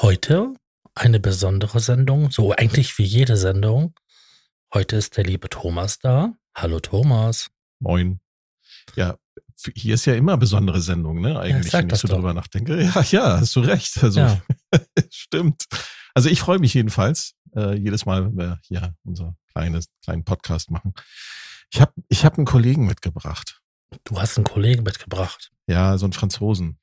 Heute eine besondere Sendung, so eigentlich wie jede Sendung. Heute ist der liebe Thomas da. Hallo Thomas. Moin. Ja, hier ist ja immer besondere Sendung, ne? Eigentlich, Ja, wenn ich so doch. drüber nachdenke. Ja, ja, hast du recht. Also Ja. stimmt. Also ich freue mich jedenfalls äh, jedes Mal, wenn wir hier unser kleines kleinen Podcast machen. Ich habe ich hab einen Kollegen mitgebracht. Du hast einen Kollegen mitgebracht. Ja, so einen Franzosen.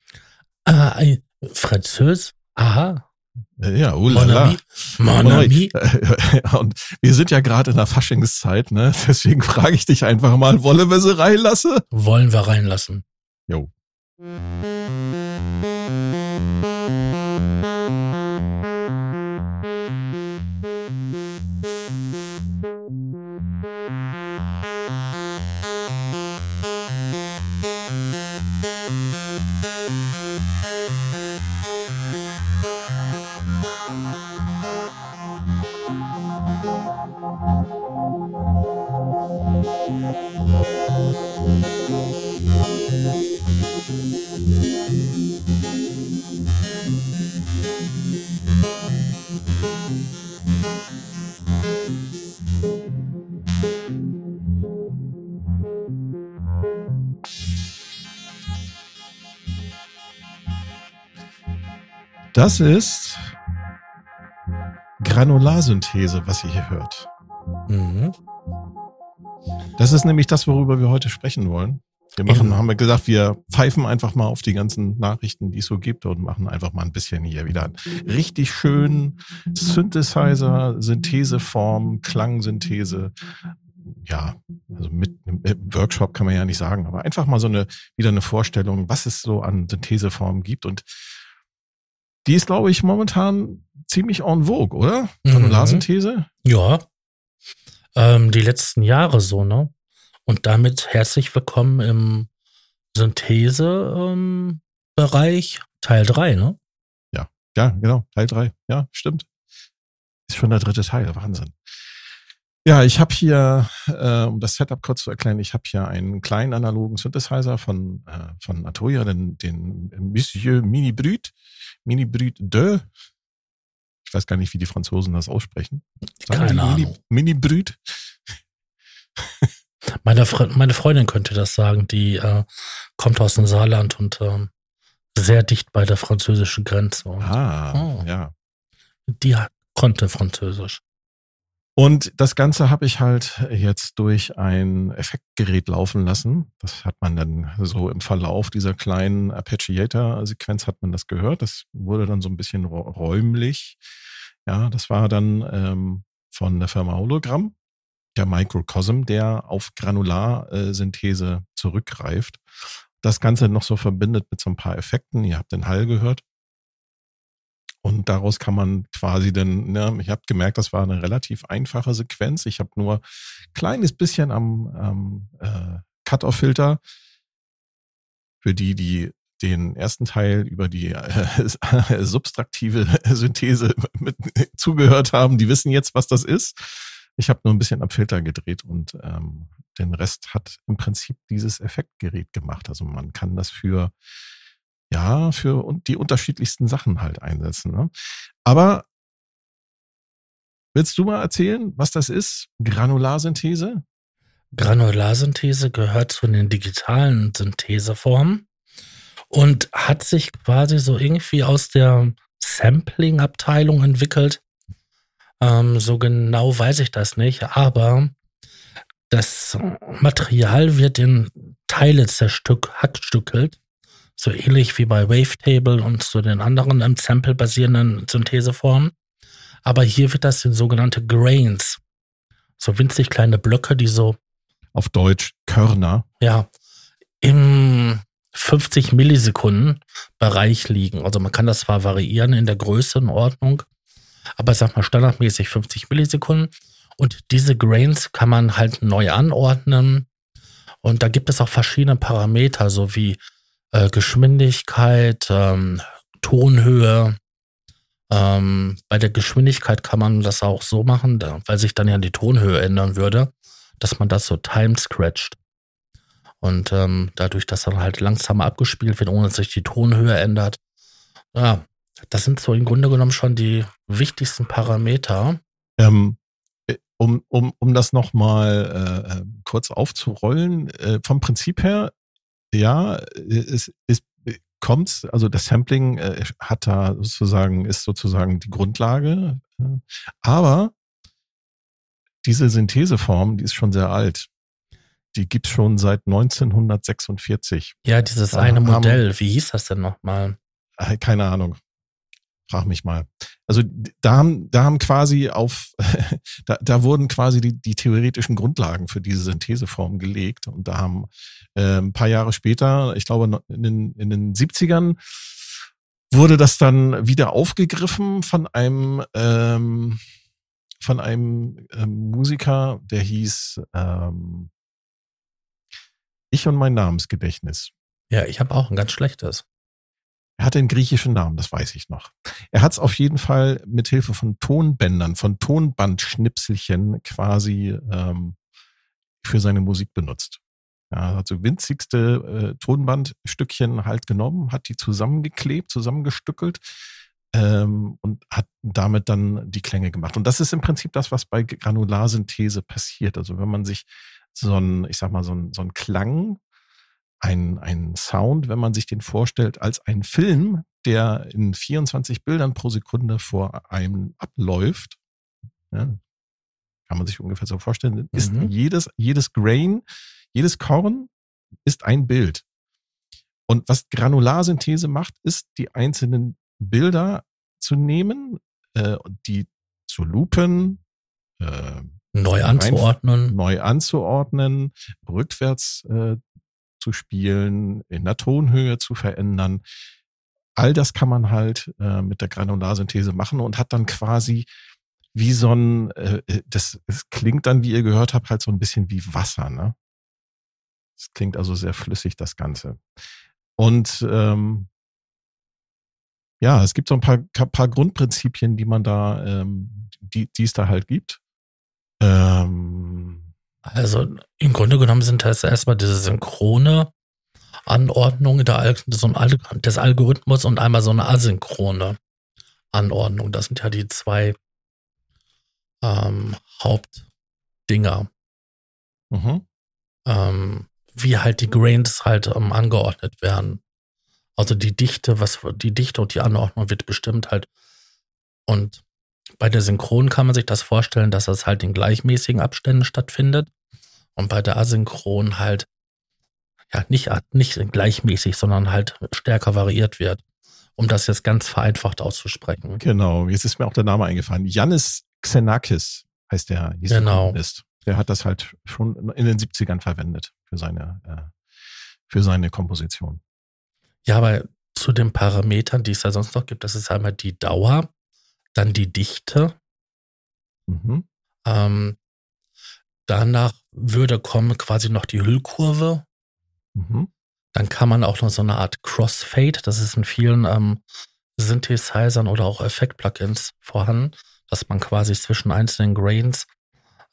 Ah, ein Französ? Aha. Ja, oh la Mon ami. Mon. Und wir sind ja gerade in der Faschingszeit, ne? Deswegen frage ich dich einfach mal, wolle wir sie reinlassen? Wollen wir reinlassen. Jo. Das ist Granularsynthese, was ihr hier hört. Mhm. Das ist nämlich das, worüber wir heute sprechen wollen. Wir machen, haben wir gesagt, wir pfeifen einfach mal auf die ganzen Nachrichten, die es so gibt und machen einfach mal ein bisschen hier wieder einen richtig schönen Synthesizer, Syntheseform, Klangsynthese. Ja, also mit einem Workshop kann man ja nicht sagen, aber einfach mal so eine, wieder eine Vorstellung, was es so an Syntheseformen gibt und die ist, glaube ich, momentan ziemlich en vogue, oder? Mhm. Granularsynthese? Ja. Ähm, die letzten Jahre so, ne? Und damit herzlich willkommen im Synthese-Bereich Teil 3, ne? Ja, genau, Teil drei. Ja, stimmt. Ist schon der dritte Teil, Wahnsinn. Ja, ich habe hier, äh, um das Setup kurz zu erklären, ich habe hier einen kleinen analogen Synthesizer von, äh, von Atoya, den, den Monsieur Mini Brut, Mini Brut 2. Ich weiß gar nicht, wie die Franzosen das aussprechen. Sagen Keine Ahnung. Mini Brut. Meine, Fre meine Freundin könnte das sagen, die äh, kommt aus dem Saarland und ähm, sehr dicht bei der französischen Grenze. Und Ah, Oh. ja. Die konnte Französisch. Und das Ganze habe ich halt jetzt durch ein Effektgerät laufen lassen. Das hat man dann so im Verlauf dieser kleinen Arpeggiator-Sequenz hat man das gehört. Das wurde dann so ein bisschen räu- räumlich. Ja, das war dann ähm, von der Firma Hologramm, der Microcosm, der auf Granularsynthese zurückgreift. Das Ganze noch so verbindet mit so ein paar Effekten. Ihr habt den Hall gehört. Und daraus kann man quasi dann, ne, ich habe gemerkt, das war eine relativ einfache Sequenz. Ich habe nur kleines bisschen am, am äh, Cut-Off-Filter für die, die den ersten Teil über die äh, subtraktive Synthese mit zugehört haben, die wissen jetzt, was das ist. Ich habe nur ein bisschen am Filter gedreht und ähm, den Rest hat im Prinzip dieses Effektgerät gemacht. Also man kann das für ja, für die unterschiedlichsten Sachen halt einsetzen. Ne? Aber willst du mal erzählen, was das ist? Granularsynthese? Granularsynthese gehört zu den digitalen Syntheseformen und hat sich quasi so irgendwie aus der Sampling-Abteilung entwickelt. Ähm, so genau weiß ich das nicht, aber das Material wird in Teile zerstück, hackstückelt, so ähnlich wie bei Wavetable und zu den anderen am Sample basierenden Syntheseformen. Aber hier wird das in sogenannte Grains, so winzig kleine Blöcke, die so Auf Deutsch Körner. ja, im 50 Millisekunden Bereich liegen. Also man kann das zwar variieren in der Größenordnung, aber ich sag mal standardmäßig 50 Millisekunden. Und diese Grains kann man halt neu anordnen. Und da gibt es auch verschiedene Parameter, so wie äh, Geschwindigkeit, ähm, Tonhöhe. Ähm, bei der Geschwindigkeit kann man das auch so machen, da, weil sich dann ja die Tonhöhe ändern würde, dass man das so time scratcht. Und ähm, dadurch, dass dann halt langsamer abgespielt wird, ohne dass sich die Tonhöhe ändert. Ja, das sind so im Grunde genommen schon die wichtigsten Parameter. Ähm, äh, um, um, um das nochmal äh, äh, kurz aufzurollen, äh, vom Prinzip her, ja, es, es kommt, also das Sampling äh, hat da sozusagen, ist sozusagen die Grundlage, äh, aber diese Syntheseform, die ist schon sehr alt. Die gibt's schon seit 1946. Ja, dieses da eine Modell, wie hieß das denn nochmal? Keine Ahnung. Frag mich mal. Also da haben, da haben quasi auf, da, da wurden quasi die, die theoretischen Grundlagen für diese Syntheseform gelegt. Und da haben äh, ein paar Jahre später, ich glaube in den, in den 70ern, wurde das dann wieder aufgegriffen von einem ähm, von einem ähm, Musiker, der hieß ähm, Ich und mein Namensgedächtnis. Ja, ich habe auch ein ganz schlechtes. Er hatte einen griechischen Namen, das weiß ich noch. Er hat es auf jeden Fall mit Hilfe von Tonbändern, von Tonbandschnipselchen quasi ähm, für seine Musik benutzt. Ja, hat so winzigste äh, Tonbandstückchen halt genommen, hat die zusammengeklebt, zusammengestückelt ähm, und hat damit dann die Klänge gemacht. Und das ist im Prinzip das, was bei Granularsynthese passiert. Also wenn man sich so ein, ich sag mal, so ein, so ein Klang ein, ein Sound, wenn man sich den vorstellt, als ein Film, der in 24 Bildern pro Sekunde vor einem abläuft. Ja, kann man sich ungefähr so vorstellen, ist mhm. jedes, jedes Grain, jedes Korn ist ein Bild. Und was Granularsynthese macht, ist, die einzelnen Bilder zu nehmen, äh, die zu lupen, äh, neu anzuordnen, neu anzuordnen, rückwärts äh, zu spielen, in der Tonhöhe zu verändern. All das kann man halt äh, mit der Granularsynthese machen und hat dann quasi wie so ein, äh, äh das, das klingt dann, wie ihr gehört habt, halt so ein bisschen wie Wasser, ne? Es klingt also sehr flüssig, das Ganze. Und ähm, ja, es gibt so ein paar, paar Grundprinzipien, die man da, ähm, die, die es da halt gibt. Ähm, also im Grunde genommen sind das erstmal diese synchrone Anordnung der, des Algorithmus und einmal so eine asynchrone Anordnung. Das sind ja die zwei ähm, Hauptdinger. Mhm. Ähm, wie halt die Grains halt ähm, angeordnet werden. Also die Dichte, was die Dichte und die Anordnung wird bestimmt halt. Und bei der Synchron kann man sich das vorstellen, dass das halt in gleichmäßigen Abständen stattfindet. Und bei der Asynchron halt, ja, nicht, nicht gleichmäßig, sondern halt stärker variiert wird. Um das jetzt ganz vereinfacht auszusprechen. Genau, jetzt ist mir auch der Name eingefallen. Janis Xenakis heißt der. Genau. Der hat das halt schon in den 70ern verwendet für seine, äh, für seine Komposition. Ja, aber zu den Parametern, die es da sonst noch gibt, das ist einmal die Dauer, dann die Dichte. Mhm. Ähm, danach würde kommen quasi noch die Hüllkurve. Mhm. Dann kann man auch noch so eine Art Crossfade, das ist in vielen ähm, Synthesizern oder auch Effekt-Plugins vorhanden, dass man quasi zwischen einzelnen Grains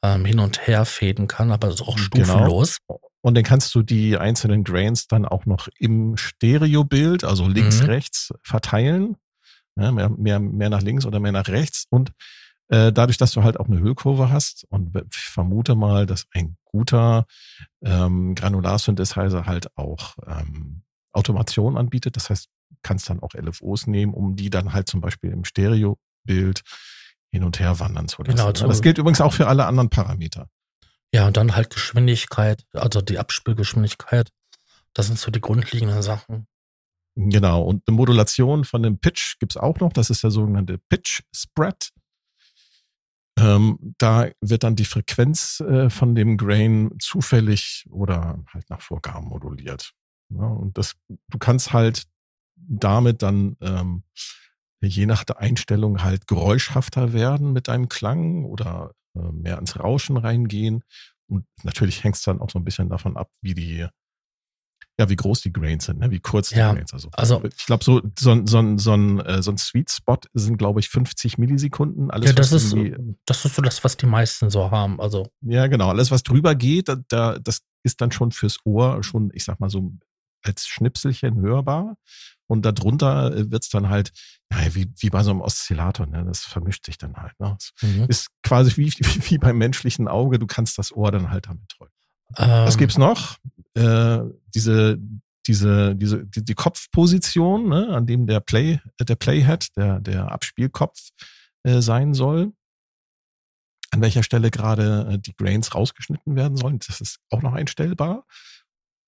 ähm, hin und her fäden kann, aber auch genau. stufenlos. Genau. Und dann kannst du die einzelnen Grains dann auch noch im Stereobild, also links, mhm. rechts, verteilen. Ja, mehr, mehr, mehr nach links oder mehr nach rechts. Und äh, dadurch, dass du halt auch eine Hüllkurve hast und ich vermute mal, dass ein guter ähm, Granularsynthesizer halt auch ähm, Automation anbietet. Das heißt, kannst dann auch LFOs nehmen, um die dann halt zum Beispiel im Stereobild hin und her wandern zu lassen. Genau, das gilt übrigens auch für alle anderen Parameter. Ja, und dann halt Geschwindigkeit, also die Abspielgeschwindigkeit. Das sind so die grundlegenden Sachen. Genau, und eine Modulation von dem Pitch gibt's auch noch. Das ist der sogenannte Pitch Spread. Ähm, da wird dann die Frequenz äh, von dem Grain zufällig oder halt nach Vorgaben moduliert. Ja, und das, du kannst halt damit dann ähm, je nach der Einstellung halt geräuschhafter werden mit deinem Klang oder äh, mehr ins Rauschen reingehen. Und natürlich hängt es dann auch so ein bisschen davon ab, wie die, ja, wie groß die Grains sind, ne? wie kurz die Ja, Grains. Also, also- ich glaube, so, so, so, so, ein, äh, so ein Sweet Spot sind, glaube ich, 50 Millisekunden. Alles, ja, das ist, das ist so das, was die meisten so haben. Also, ja, genau. Alles, was drüber geht, da, da, das ist dann schon fürs Ohr schon, ich sag mal so, als Schnipselchen hörbar. Und darunter wird's dann halt, naja, wie, wie bei so einem Oszillator, ne? Das vermischt sich dann halt. Ne? Mhm. ist quasi wie, wie, beim menschlichen Auge, du kannst das Ohr dann halt damit drücken. Ähm, Was gibt's noch? Äh, diese, diese, diese, die, die Kopfposition, ne, an dem der Play, äh, der Playhead, der, der Abspielkopf äh, sein soll. An welcher Stelle gerade äh, die Grains rausgeschnitten werden sollen. Das ist auch noch einstellbar.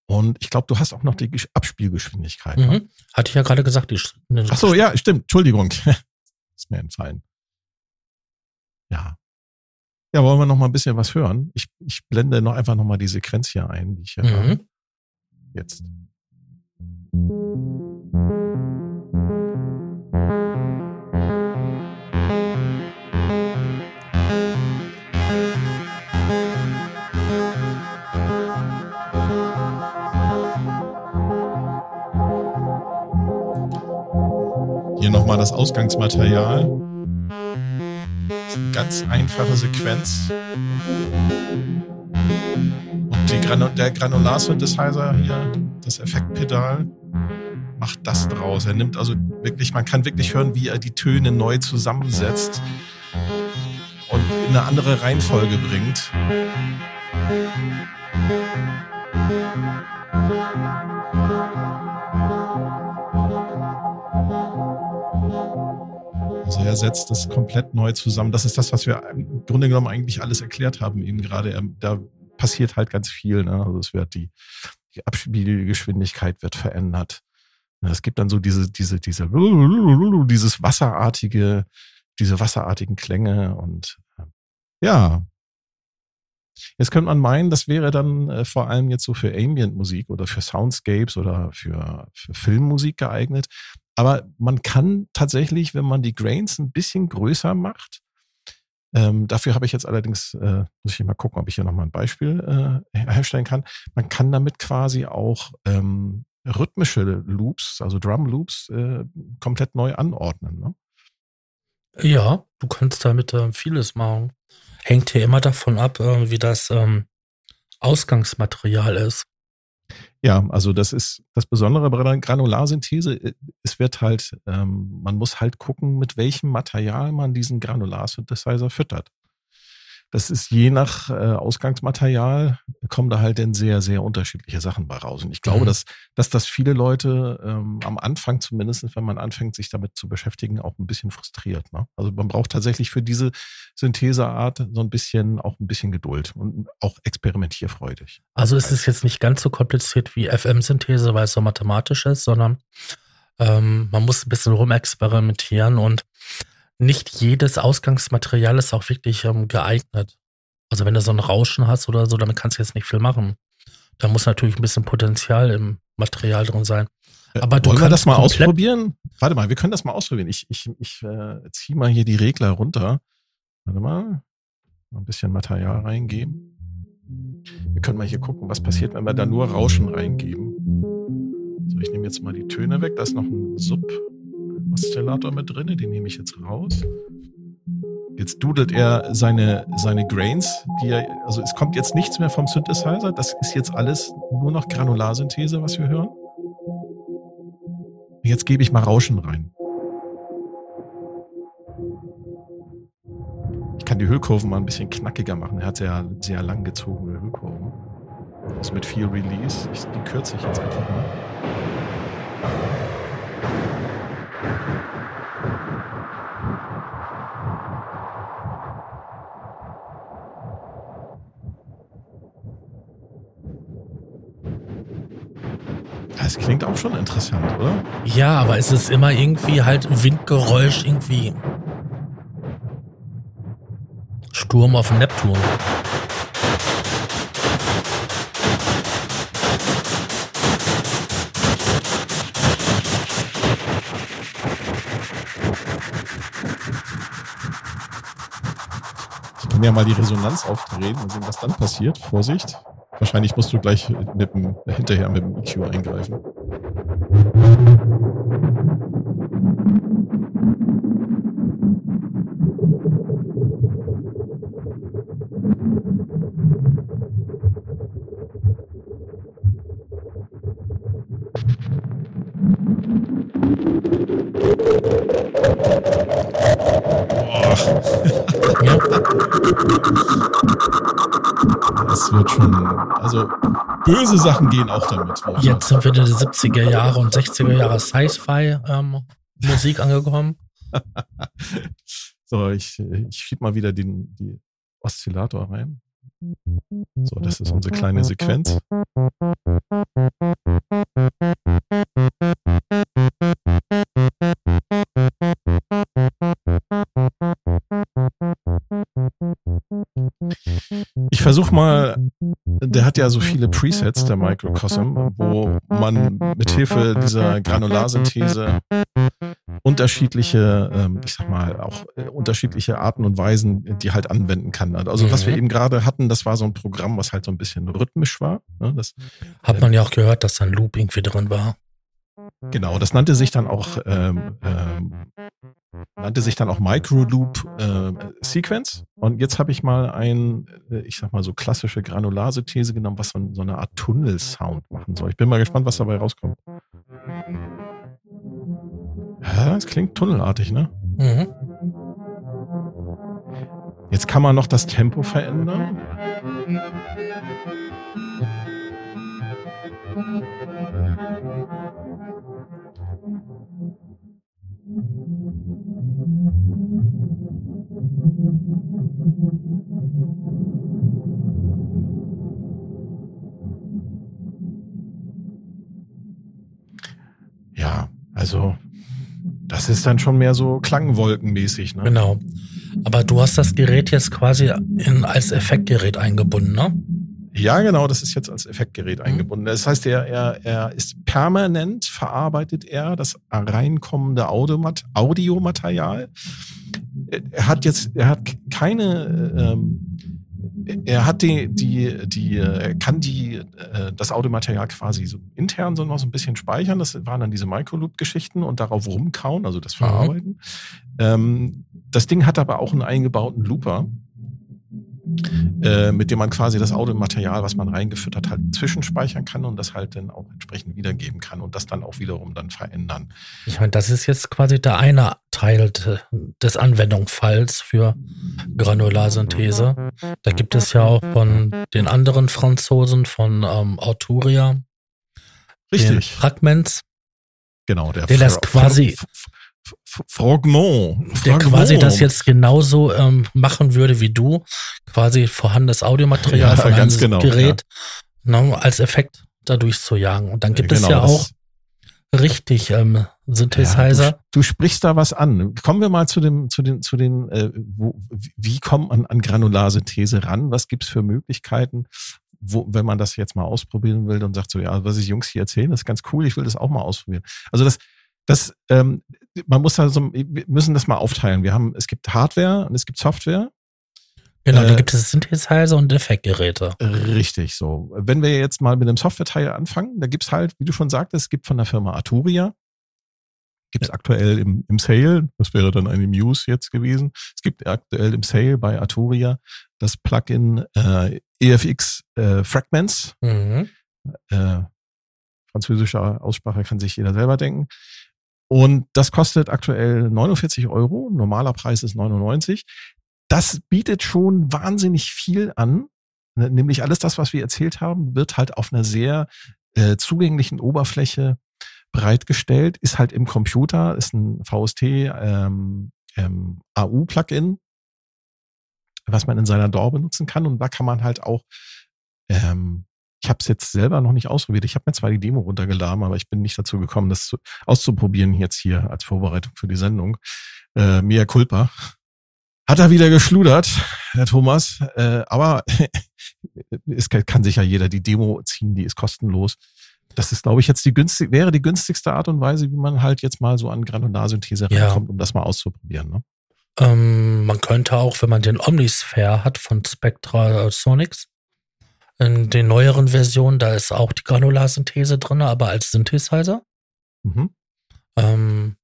Und ich glaube, du hast auch noch die Gesch- Abspielgeschwindigkeit. ne? Mhm. Hatte ich ja gerade gesagt. Die, ne, Ach so, ja, stimmt. Entschuldigung. ist mir entfallen. Ja. Ja, wollen wir noch mal ein bisschen was hören? Ich, ich blende noch einfach noch mal die Sequenz hier ein, die ich hier habe. Mhm. Jetzt. Hier nochmal das Ausgangsmaterial. Ganz einfache Sequenz. Und Granu der Granular-Synthesizer hier, das Effektpedal, macht das draus. Er nimmt also wirklich, man kann wirklich hören, wie er die Töne neu zusammensetzt und in eine andere Reihenfolge bringt. Also er setzt das komplett neu zusammen. Das ist das, was wir im Grunde genommen eigentlich alles erklärt haben, eben gerade. Er, da passiert halt ganz viel. Ne? Also es wird die, die Abspielgeschwindigkeit wird verändert. Ja, Es gibt dann so diese, diese, diese, dieses wasserartige, diese wasserartigen Klänge und äh, ja. Jetzt könnte man meinen, das wäre dann äh, vor allem jetzt so für Ambient-Musik oder für Soundscapes oder für, für Filmmusik geeignet. Aber man kann tatsächlich, wenn man die Grains ein bisschen größer macht, ähm, dafür habe ich jetzt allerdings, äh, muss ich mal gucken, ob ich hier nochmal ein Beispiel äh, herstellen kann. Man kann damit quasi auch ähm, rhythmische Loops, also Drum Loops, äh, komplett neu anordnen. Ne? Ja, du kannst damit ähm, vieles machen. Hängt hier immer davon ab, äh, wie das ähm, Ausgangsmaterial ist. Ja, also das ist das Besondere bei der Granularsynthese. äh, Es wird halt, ähm, man muss halt gucken, mit welchem Material man diesen Granularsynthesizer füttert. Das ist je nach äh, Ausgangsmaterial, kommen da halt dann sehr, sehr unterschiedliche Sachen bei raus. Und ich glaube, Mhm. dass, dass das viele Leute ähm, am Anfang zumindest, wenn man anfängt, sich damit zu beschäftigen, auch ein bisschen frustriert. Ne? Also man braucht tatsächlich für diese Syntheseart so ein bisschen, auch ein bisschen Geduld und auch experimentierfreudig. Also es ist jetzt nicht ganz so kompliziert wie FM-Synthese, weil es so mathematisch ist, sondern ähm, man muss ein bisschen rumexperimentieren und nicht jedes Ausgangsmaterial ist auch wirklich ähm, geeignet. Also wenn du so ein Rauschen hast oder so, damit kannst du jetzt nicht viel machen. Da muss natürlich ein bisschen Potenzial im Material drin sein. Aber du Wollen wir kannst das mal ausprobieren? Warte mal, wir können das mal ausprobieren. Ich, ich, ich äh, ziehe mal hier die Regler runter. Warte mal. Ein bisschen Material reingeben. Wir können mal hier gucken, was passiert, wenn wir da nur Rauschen reingeben. So, ich nehme jetzt mal die Töne weg. Da ist noch ein Sub-Oszillator mit drin. Den nehme ich jetzt raus. Jetzt dudelt er seine, seine Grains, die er, also es kommt jetzt nichts mehr vom Synthesizer. Das ist jetzt alles nur noch Granularsynthese, was wir hören. Jetzt gebe ich mal Rauschen rein. Ich kann die Hüllkurven mal ein bisschen knackiger machen. Er hat sehr, sehr lang gezogene Hüllkurven. Das ist mit viel Release. Ich, die kürze ich jetzt einfach mal. Das klingt auch schon interessant, oder? Ja, aber es ist immer irgendwie halt Windgeräusch, irgendwie. Sturm auf Neptun. Ich kann ja mal die Resonanz aufdrehen und sehen, was dann passiert. Vorsicht. Wahrscheinlich musst du gleich mit dem, hinterher mit dem EQ eingreifen. Also böse Sachen gehen auch damit. Jetzt sind wir in die 70er Jahre und 60er Jahre Sci-Fi ähm, Musik angekommen. so, ich, ich schieb mal wieder den die Oszillator rein. So, das ist unsere kleine Sequenz. Ich versuche mal, der hat ja so viele Presets, der Microcosm, wo man mit Hilfe dieser Granularsynthese unterschiedliche, ähm, ich sag mal, auch äh, unterschiedliche Arten und Weisen, die halt anwenden kann. Also was wir Mhm. eben gerade hatten, das war so ein Programm, was halt so ein bisschen rhythmisch war. ne? Das, Hat man ja auch gehört, dass da ein Loop irgendwie drin war. genau, das nannte sich dann auch ähm, ähm, nannte sich dann auch Microloop äh, Sequence. Und jetzt habe ich mal ein, äh, ich sag mal so klassische Granularsynthese genommen, was so, so eine Art Tunnelsound machen soll. Ich bin mal gespannt, was dabei rauskommt. Es klingt tunnelartig, ne? Mhm. Jetzt kann man noch das Tempo verändern. Das ist dann schon mehr so klangwolkenmäßig, ne? Genau. Aber du hast das Gerät jetzt quasi in, als Effektgerät eingebunden, ne? Ja, genau, das ist jetzt als Effektgerät eingebunden. Das heißt, er, er, er ist permanent, verarbeitet er das reinkommende Audiomat Audiomaterial. Er hat jetzt, er hat keine, ähm, er hat die, die, die, er kann die, äh, das Audiomaterial quasi so intern so noch so ein bisschen speichern. Das waren dann diese Microloop-Geschichten und darauf rumkauen, also das Verarbeiten. Ähm, das Ding hat aber auch einen eingebauten Looper äh, mit dem man quasi das Audiomaterial, was man reingefüttert hat, zwischenspeichern kann und das halt dann auch entsprechend wiedergeben kann und das dann auch wiederum dann verändern. Ich meine, das ist jetzt quasi der eine Teil de- des Anwendungsfalls für Granularsynthese. Da gibt es ja auch von den anderen Franzosen von ähm, Arturia Richtig, Fragments, genau. Der, der das quasi- F- F- F- Frognon. der quasi das jetzt genauso ähm, machen würde wie du, quasi vorhandenes Audiomaterial Ja, von einem ganz genau, Gerät ne, als Effekt dadurch zu jagen. Und dann gibt es Genau, ja das- auch richtig ähm, Ja, Synthesizer. du, du sprichst da was an. Kommen wir mal zu dem, zu den, zu den, äh, wo, wie kommt man an Granularsynthese ran? Was gibt's für Möglichkeiten? Wo, wenn man das jetzt mal ausprobieren will und sagt so, ja, was ich Jungs hier erzählen, das ist ganz cool, ich will das auch mal ausprobieren. Also das, das, ähm, man muss da so, wir müssen das mal aufteilen. Wir haben, es gibt Hardware und es gibt Software. genau, äh, da gibt es Synthesizer und Effektgeräte. Richtig so. Wenn wir jetzt mal mit dem Software-Teil anfangen, da gibt's halt, wie du schon sagtest, es gibt von der Firma Arturia, gibt es aktuell im, im Sale, das wäre dann eine News jetzt gewesen, es gibt aktuell im Sale bei Arturia das Plugin äh, EFX äh, Fragments. Mhm. Äh, französischer Aussprache kann sich jeder selber denken. Und das kostet aktuell 49 Euro. Normaler Preis ist 99. Das bietet schon wahnsinnig viel an. Ne, Nämlich alles das, was wir erzählt haben, wird halt auf einer sehr äh, zugänglichen Oberfläche bereitgestellt, ist halt im Computer, ist ein VST ähm, ähm, AU-Plugin, was man in seiner DAW benutzen kann. Und da kann man halt auch ähm, ich habe es jetzt selber noch nicht ausprobiert. Ich habe mir zwar die Demo runtergeladen, aber ich bin nicht dazu gekommen, das zu, auszuprobieren jetzt hier als Vorbereitung für die Sendung. Äh, Mea culpa. Hat er wieder geschludert, der Thomas. Äh, aber es kann, kann sich ja jeder die Demo ziehen, die ist kostenlos. Das ist, glaube ich, jetzt die günstig, wäre die günstigste Art und Weise, wie man halt jetzt mal so an Granularsynthese Ja. rankommt, um das mal auszuprobieren. Ne? Ähm, man könnte auch, wenn man den Omnisphere hat von Spectra Sonics, in den neueren Versionen, da ist auch die Granularsynthese drin, aber als Synthesizer. Mhm. Ähm,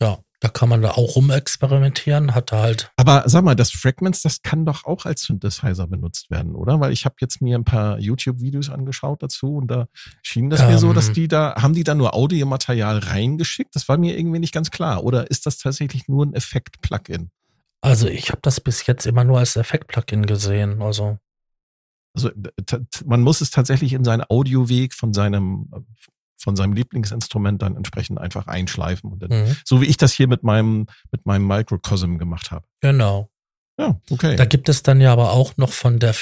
ja, da kann man da auch rumexperimentieren, hat da halt. Aber sag mal, das Fragments, das kann doch auch als Synthesizer benutzt werden, oder? Weil ich habe jetzt mir ein paar YouTube-Videos angeschaut dazu und da schien das ähm, mir so, dass ähm. die da, haben die da nur Audiomaterial reingeschickt? Das war mir irgendwie nicht ganz klar. Oder ist das tatsächlich nur ein Effekt-Plugin? Also ich habe das bis jetzt immer nur als Effekt-Plugin gesehen. Also also man muss es tatsächlich in seinen Audioweg von seinem von seinem Lieblingsinstrument dann entsprechend einfach einschleifen. Und dann, mhm. So wie ich das hier mit meinem, mit meinem Microcosm gemacht habe. Genau. Ja, okay. Da gibt es dann ja aber auch noch von der,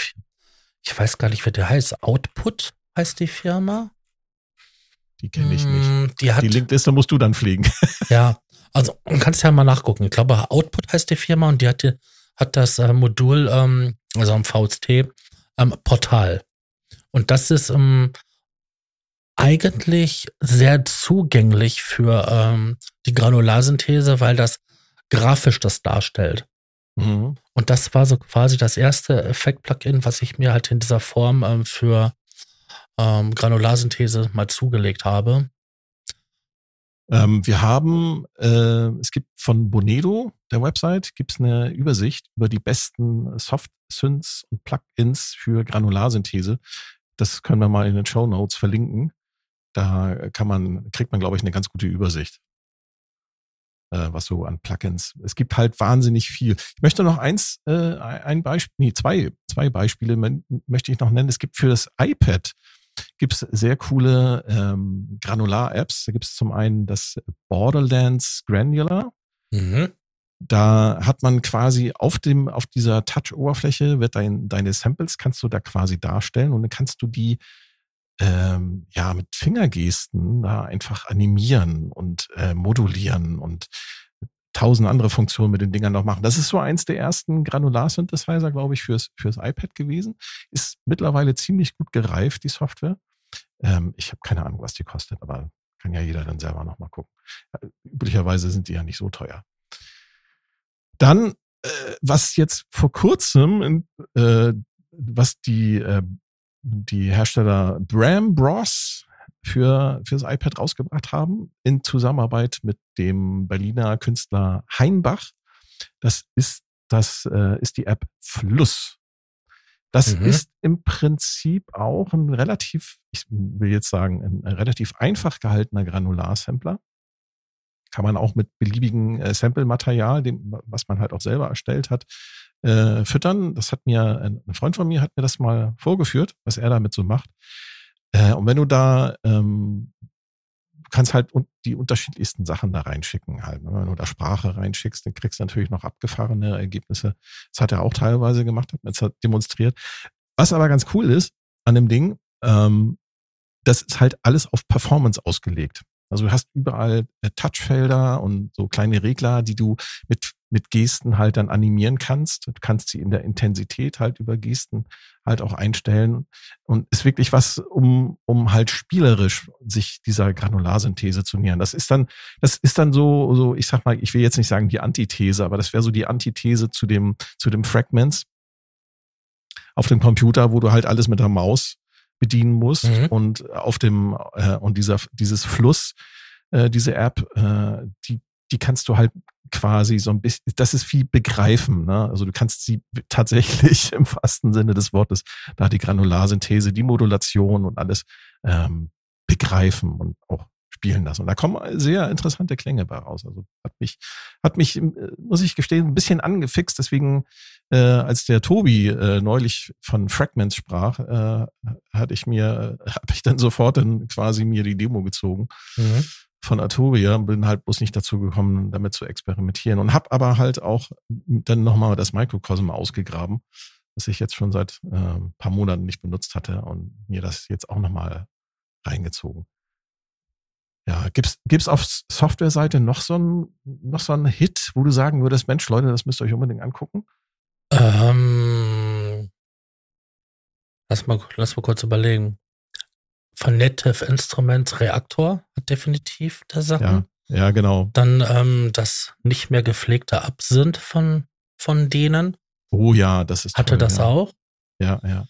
ich weiß gar nicht, wie der heißt, Output heißt die Firma. Die kenne ich nicht. Mm, die, hat, die Linkliste musst du dann pflegen. Ja, also man kann es ja mal nachgucken. Ich glaube, Output heißt die Firma und die hat, die, hat das äh, Modul, ähm, also am VST, ähm, Portal. Und das ist ähm, eigentlich sehr zugänglich für ähm, die Granularsynthese, weil das grafisch das darstellt. Mhm. Und das war so quasi das erste Effekt-Plugin, was ich mir halt in dieser Form ähm, für ähm, Granularsynthese mal zugelegt habe. Ähm, wir haben, äh, es gibt von Bonedo, der Website, gibt es eine Übersicht über die besten Soft-Synths und Plugins für Granularsynthese. Das können wir mal in den Show Notes verlinken. Da kann man, kriegt man, glaube ich, eine ganz gute Übersicht, äh, was so an Plugins. Es gibt halt wahnsinnig viel. Ich möchte noch eins, äh, ein Beispiel, nee, zwei, zwei Beispiele möchte ich noch nennen. Es gibt für das iPad gibt sehr coole ähm, Granular-Apps. Da gibt es zum einen das Borderlands Granular. Mhm. Da hat man quasi auf dem, auf dieser Touch-Oberfläche wird dein, deine Samples kannst du da quasi darstellen und dann kannst du die ähm, ja mit Fingergesten da einfach animieren und äh, modulieren und tausend andere Funktionen mit den Dingern noch machen. Das ist so eins der ersten Granular-Synthesizer, glaube ich, fürs, fürs iPad gewesen. Ist mittlerweile ziemlich gut gereift, die Software. Ähm, ich habe keine Ahnung, was die kostet, aber kann ja jeder dann selber nochmal gucken. Äh, üblicherweise sind die ja nicht so teuer. Dann, äh, was jetzt vor kurzem, äh, was die äh, die Hersteller Bram Bros für fürs iPad rausgebracht haben in Zusammenarbeit mit dem Berliner Künstler Heinbach. Das ist das äh, ist die App Fluss. Das mhm. ist im Prinzip auch ein relativ, ich will jetzt sagen, ein relativ einfach gehaltener Granularsampler. Kann man auch mit beliebigen äh, Sample-Material, dem, was man halt auch selber erstellt hat, äh, füttern. Das hat mir, ein Freund von mir hat mir das mal vorgeführt, was er damit so macht. Äh, und wenn du da, ähm, kannst halt die unterschiedlichsten Sachen da reinschicken halt. Ne? Wenn du da Sprache reinschickst, dann kriegst du natürlich noch abgefahrene Ergebnisse. Das hat er auch teilweise gemacht, hat mir demonstriert. Was aber ganz cool ist an dem Ding, ähm, das ist halt alles auf Performance ausgelegt. Also du hast überall äh, Touchfelder und so kleine Regler, die du mit, mit Gesten halt dann animieren kannst. Du kannst sie in der Intensität halt über Gesten halt auch einstellen. Und ist wirklich was, um, um halt spielerisch sich dieser Granularsynthese zu nähern. Das ist dann, das ist dann so, so, ich sag mal, ich will jetzt nicht sagen die Antithese, aber das wäre so die Antithese zu dem, zu dem Fragments auf dem Computer, wo du halt alles mit der Maus bedienen musst mhm. und auf dem äh, und dieser dieses Fluss äh, diese App äh, die die kannst du halt quasi so ein bisschen das ist viel begreifen ne? also du kannst sie tatsächlich im wahrsten Sinne des Wortes da die Granularsynthese die Modulation und alles ähm, begreifen und auch spielen lassen. Und da kommen sehr interessante Klänge bei raus. Also hat mich, hat mich, äh, muss ich gestehen, ein bisschen angefixt. Deswegen, äh, als der Tobi äh, neulich von Fragments sprach, äh, hatte ich mir, äh, habe ich dann sofort dann quasi mir die Demo gezogen. Mhm. von Arturia, bin halt bloß nicht dazu gekommen, damit zu experimentieren und habe aber halt auch dann nochmal das Microcosm ausgegraben, das ich jetzt schon seit äh, ein paar Monaten nicht benutzt hatte und mir das jetzt auch nochmal reingezogen. Ja, gibt's gibt's auf Softwareseite noch so ein noch so ein Hit, wo du sagen würdest, Mensch, Leute, das müsst ihr euch unbedingt angucken? Ähm, lass mal lass mal kurz überlegen. Von Native Instruments Reaktor hat definitiv der Sachen. Ja. Ja, genau. Dann ähm, das nicht mehr gepflegte Absinth von, von denen. Oh ja, das ist. Hatte toll, das ja. auch. Ja, ja.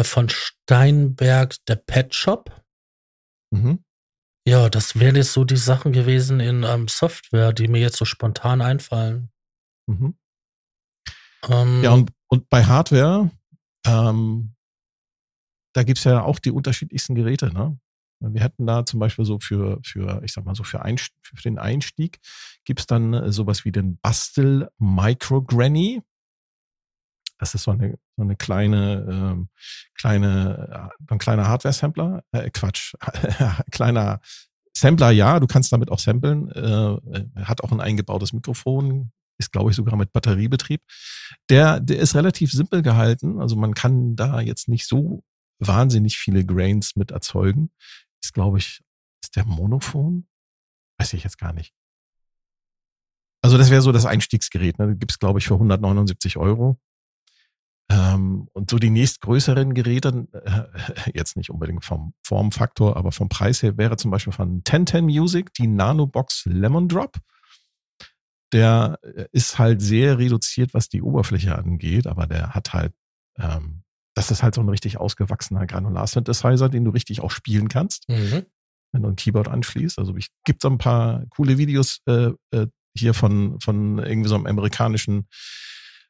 Äh, von Steinberg der Pet Shop. Mhm. Ja, das wären jetzt so die Sachen gewesen in ähm, Software, die mir jetzt so spontan einfallen. Mhm. Ähm, Ja, und, und bei Hardware, ähm, da gibt's ja auch die unterschiedlichsten Geräte, ne? Wir hätten da zum Beispiel so für, für ich sag mal so, für, Einst für den Einstieg gibt's dann sowas wie den Bastel Micro Granny. Das ist so eine, so eine kleine, ähm, kleine, äh, ein kleiner Hardware-Sampler. Äh, Quatsch, kleiner Sampler, ja, du kannst damit auch samplen. Äh, hat auch ein eingebautes Mikrofon, ist, glaube ich, sogar mit Batteriebetrieb. Der, der ist relativ simpel gehalten. Also man kann da jetzt nicht so wahnsinnig viele Grains mit erzeugen. Ist, glaube ich, ist der Monophon? Weiß ich jetzt gar nicht. Also das wäre so das Einstiegsgerät. Ne? Gibt es, glaube ich, für 179 Euro. Ähm, und so die nächstgrößeren Geräte, äh, jetzt nicht unbedingt vom Formfaktor, aber vom Preis her, wäre zum Beispiel von 1010 Music die Nanobox Lemon Drop. Der äh, ist halt sehr reduziert, was die Oberfläche angeht, aber der hat halt, ähm, das ist halt so ein richtig ausgewachsener Granular-Synthesizer, den du richtig auch spielen kannst, mhm. wenn du ein Keyboard anschließt. Also ich gibt so ein paar coole Videos äh, äh, hier von, von irgendwie so einem amerikanischen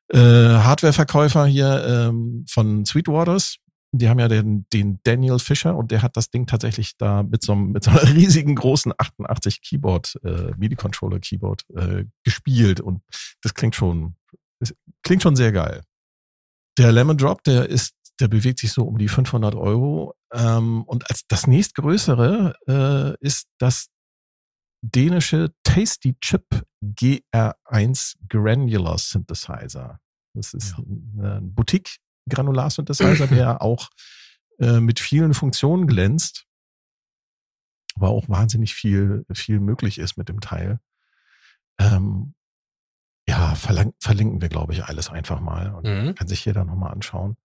äh, Hardware-Verkäufer hier ähm, von Sweetwaters. Die haben ja den, den Daniel Fischer und der hat das Ding tatsächlich da mit so, einem, mit so einer riesigen großen 88 Keyboard, äh, MIDI-Controller Keyboard äh, gespielt und das klingt schon, das klingt schon sehr geil. Der Lemon Drop, der ist, der bewegt sich so um die 500 Euro ähm, und als das nächstgrößere äh, ist das dänische Tasty Chip GR1 Granular Synthesizer. Das ist Ja. ein, ein Boutique Granular Synthesizer, der auch äh, mit vielen Funktionen glänzt, aber auch wahnsinnig viel, viel möglich ist mit dem Teil. Ähm, ja, verlang, verlinken wir, glaube ich, alles einfach mal und Mhm. kann sich jeder nochmal anschauen.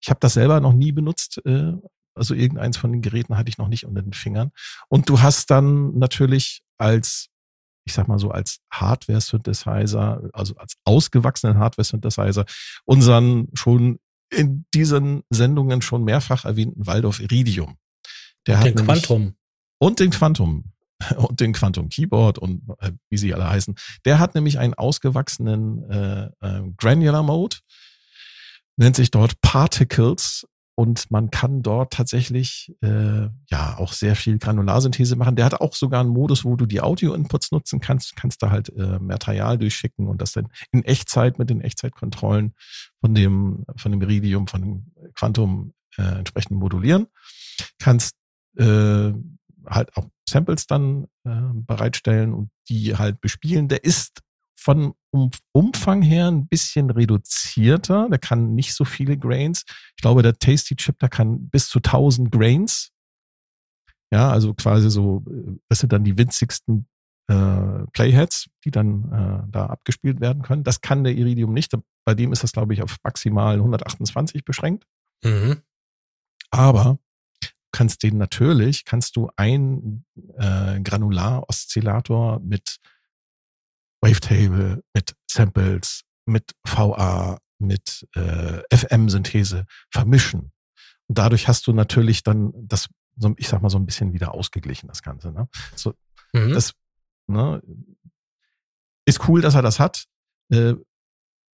Ich habe das selber noch nie benutzt, äh, also irgendeins von den Geräten hatte ich noch nicht unter den Fingern. Und du hast dann natürlich als, ich sag mal so, als Hardware-Synthesizer, also als ausgewachsenen Hardware-Synthesizer, unseren schon in diesen Sendungen schon mehrfach erwähnten Waldorf Iridium. Der Den nämlich- Quantum. und den Quantum und den Quantum Keyboard und äh, wie sie alle heißen. Der hat nämlich einen ausgewachsenen äh, äh, Granular Mode, nennt sich dort Particles und man kann dort tatsächlich äh, ja auch sehr viel Granularsynthese machen. Der hat auch sogar einen Modus, wo du die Audio-Inputs nutzen kannst, kannst da halt äh, Material durchschicken und das dann in Echtzeit mit den Echtzeitkontrollen von dem von dem Iridium, von dem Quantum äh, entsprechend modulieren. Kannst äh, halt auch Samples dann äh, bereitstellen und die halt bespielen. Der ist von um, Umfang her ein bisschen reduzierter. Der kann nicht so viele Grains. Ich glaube, der Tasty Chip, der kann bis zu 1000 Grains. Ja, also quasi so, äh, das sind dann die winzigsten äh, Playheads, die dann äh, da abgespielt werden können. Das kann der Iridium nicht. Bei dem ist das, glaube ich, auf maximal 128 beschränkt. Mhm. Aber du kannst den natürlich, kannst du ein äh, Granular-Oszillator mit Wavetable, mit Samples, mit VA, mit äh, FM-Synthese vermischen. Und dadurch hast du natürlich dann das, so, ich sag mal, so ein bisschen wieder ausgeglichen, das Ganze. Ne? So, Mhm. das ne, ist cool, dass er das hat. Äh,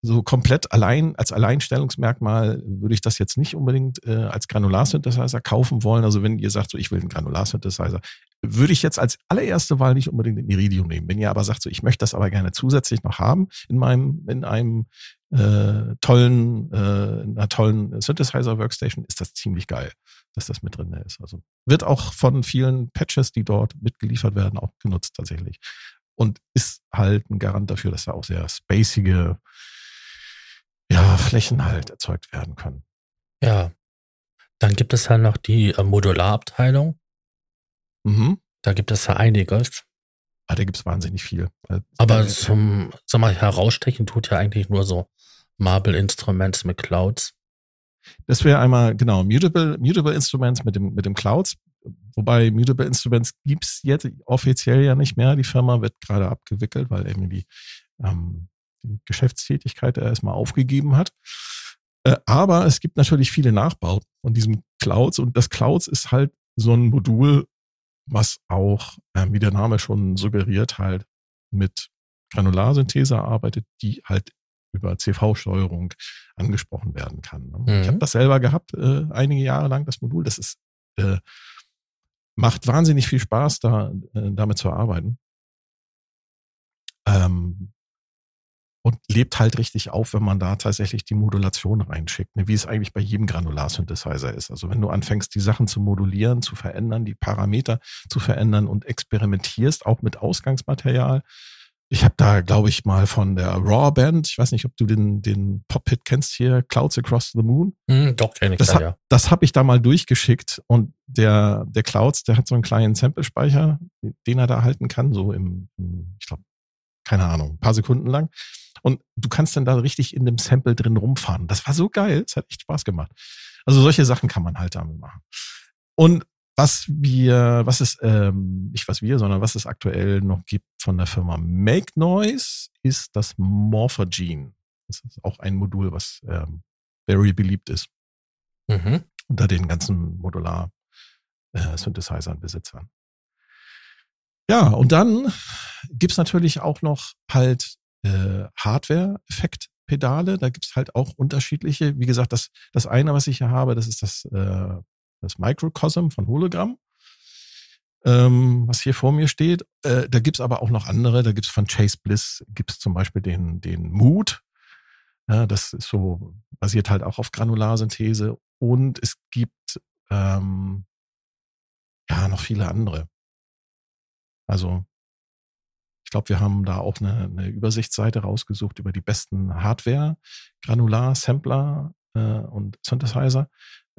so komplett allein als Alleinstellungsmerkmal würde ich das jetzt nicht unbedingt äh, als Granularsynthesizer kaufen wollen. Also wenn ihr sagt, so ich will einen Granularsynthesizer, würde ich jetzt als allererste Wahl nicht unbedingt den Iridium nehmen. Wenn ihr aber sagt, so ich möchte das aber gerne zusätzlich noch haben in meinem in einem äh, tollen äh, in einer tollen Synthesizer Workstation, ist das ziemlich geil, dass das mit drin ist. Also wird auch von vielen Patches, die dort mitgeliefert werden, auch genutzt tatsächlich und ist halt ein Garant dafür, dass da auch sehr spacige ja, Flächen halt erzeugt werden können. Ja. Dann gibt es ja noch die äh, Modularabteilung. Mhm. Da gibt es ja einiges. Ah, da gibt's wahnsinnig viel. Äh, Aber äh, zum, sag mal, herausstechen tut ja eigentlich nur so Marble Instruments mit Clouds. Das wäre einmal, genau, Mutable, Mutable Instruments mit dem, mit dem Clouds. wobei Mutable Instruments gibt's jetzt offiziell ja nicht mehr. Die Firma wird gerade abgewickelt, weil eben die, ähm, die Geschäftstätigkeit erstmal aufgegeben hat. Äh, aber es gibt natürlich viele Nachbauten von diesem Clouds und das Clouds ist halt so ein Modul, was auch, äh, wie der Name schon suggeriert, halt mit Granularsynthese arbeitet, die halt über CV-Steuerung angesprochen werden kann. Ne? Mhm. Ich habe das selber gehabt, äh, einige Jahre lang, das Modul. Das ist äh, macht wahnsinnig viel Spaß, da äh, damit zu arbeiten. Ähm, und lebt halt richtig auf, wenn man da tatsächlich die Modulation reinschickt, ne? wie es eigentlich bei jedem Granularsynthesizer ist. Also wenn du anfängst, die Sachen zu modulieren, zu verändern, die Parameter zu verändern und experimentierst, auch mit Ausgangsmaterial, ich habe da, glaube ich, mal von der Raw Band, ich weiß nicht, ob du den, den Pop-Hit kennst hier, Clouds Across the Moon. Mm, doch, kenne ich das. Da, ja. Das habe ich da mal durchgeschickt und der, der Clouds, der hat so einen kleinen Sample-Speicher, den er da halten kann, so im, im ich glaube, keine Ahnung, ein paar Sekunden lang. Und du kannst dann da richtig in dem Sample drin rumfahren. Das war so geil, es hat echt Spaß gemacht. Also solche Sachen kann man halt damit machen. Und was wir, was es, ähm, nicht was wir, sondern was es aktuell noch gibt von der Firma Make Noise, ist das Morphogene. Das ist auch ein Modul, was ähm, very beliebt ist. Mhm. Unter den ganzen Modular äh, Besitzern. Ja, und dann gibt's natürlich auch noch halt äh, Hardware-Effekt-Pedale. Da gibt's halt auch unterschiedliche. Wie gesagt, das, das eine, was ich hier habe, das ist das äh, das Microcosm von Hologramm, ähm, was hier vor mir steht. Äh, da gibt's aber auch noch andere. Da gibt's von Chase Bliss, gibt's zum Beispiel den, den Mood. Ja, das ist so, basiert halt auch auf Granularsynthese. Und es gibt ähm, ja noch viele andere. Also glaube, wir haben da auch eine, eine Übersichtsseite rausgesucht über die besten Hardware, Granular, Sampler äh, und Synthesizer.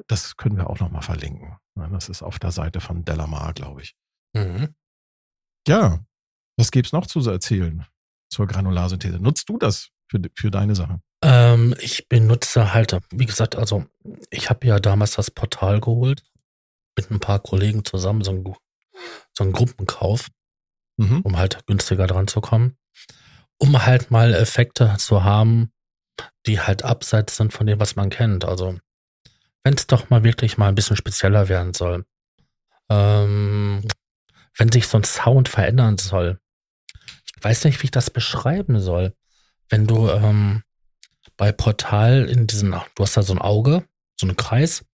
Das können wir auch nochmal verlinken. Das ist auf der Seite von Delamar, glaube ich. Mhm. Ja, was gibt's noch zu erzählen zur Granularsynthese? Nutzt du das für, für deine Sache? Ähm, ich benutze halt, wie gesagt, also ich habe ja damals das Portal geholt mit ein paar Kollegen zusammen, so ein, so ein Gruppenkauf, mhm. um halt günstiger dran zu kommen, um halt mal Effekte zu haben, die halt abseits sind von dem, was man kennt. Also wenn es doch mal wirklich mal ein bisschen spezieller werden soll. Ähm, wenn sich so ein Sound verändern soll. Ich weiß nicht, wie ich das beschreiben soll. Wenn du ähm, bei Portal in diesen, du hast da so ein Auge, so einen Kreis,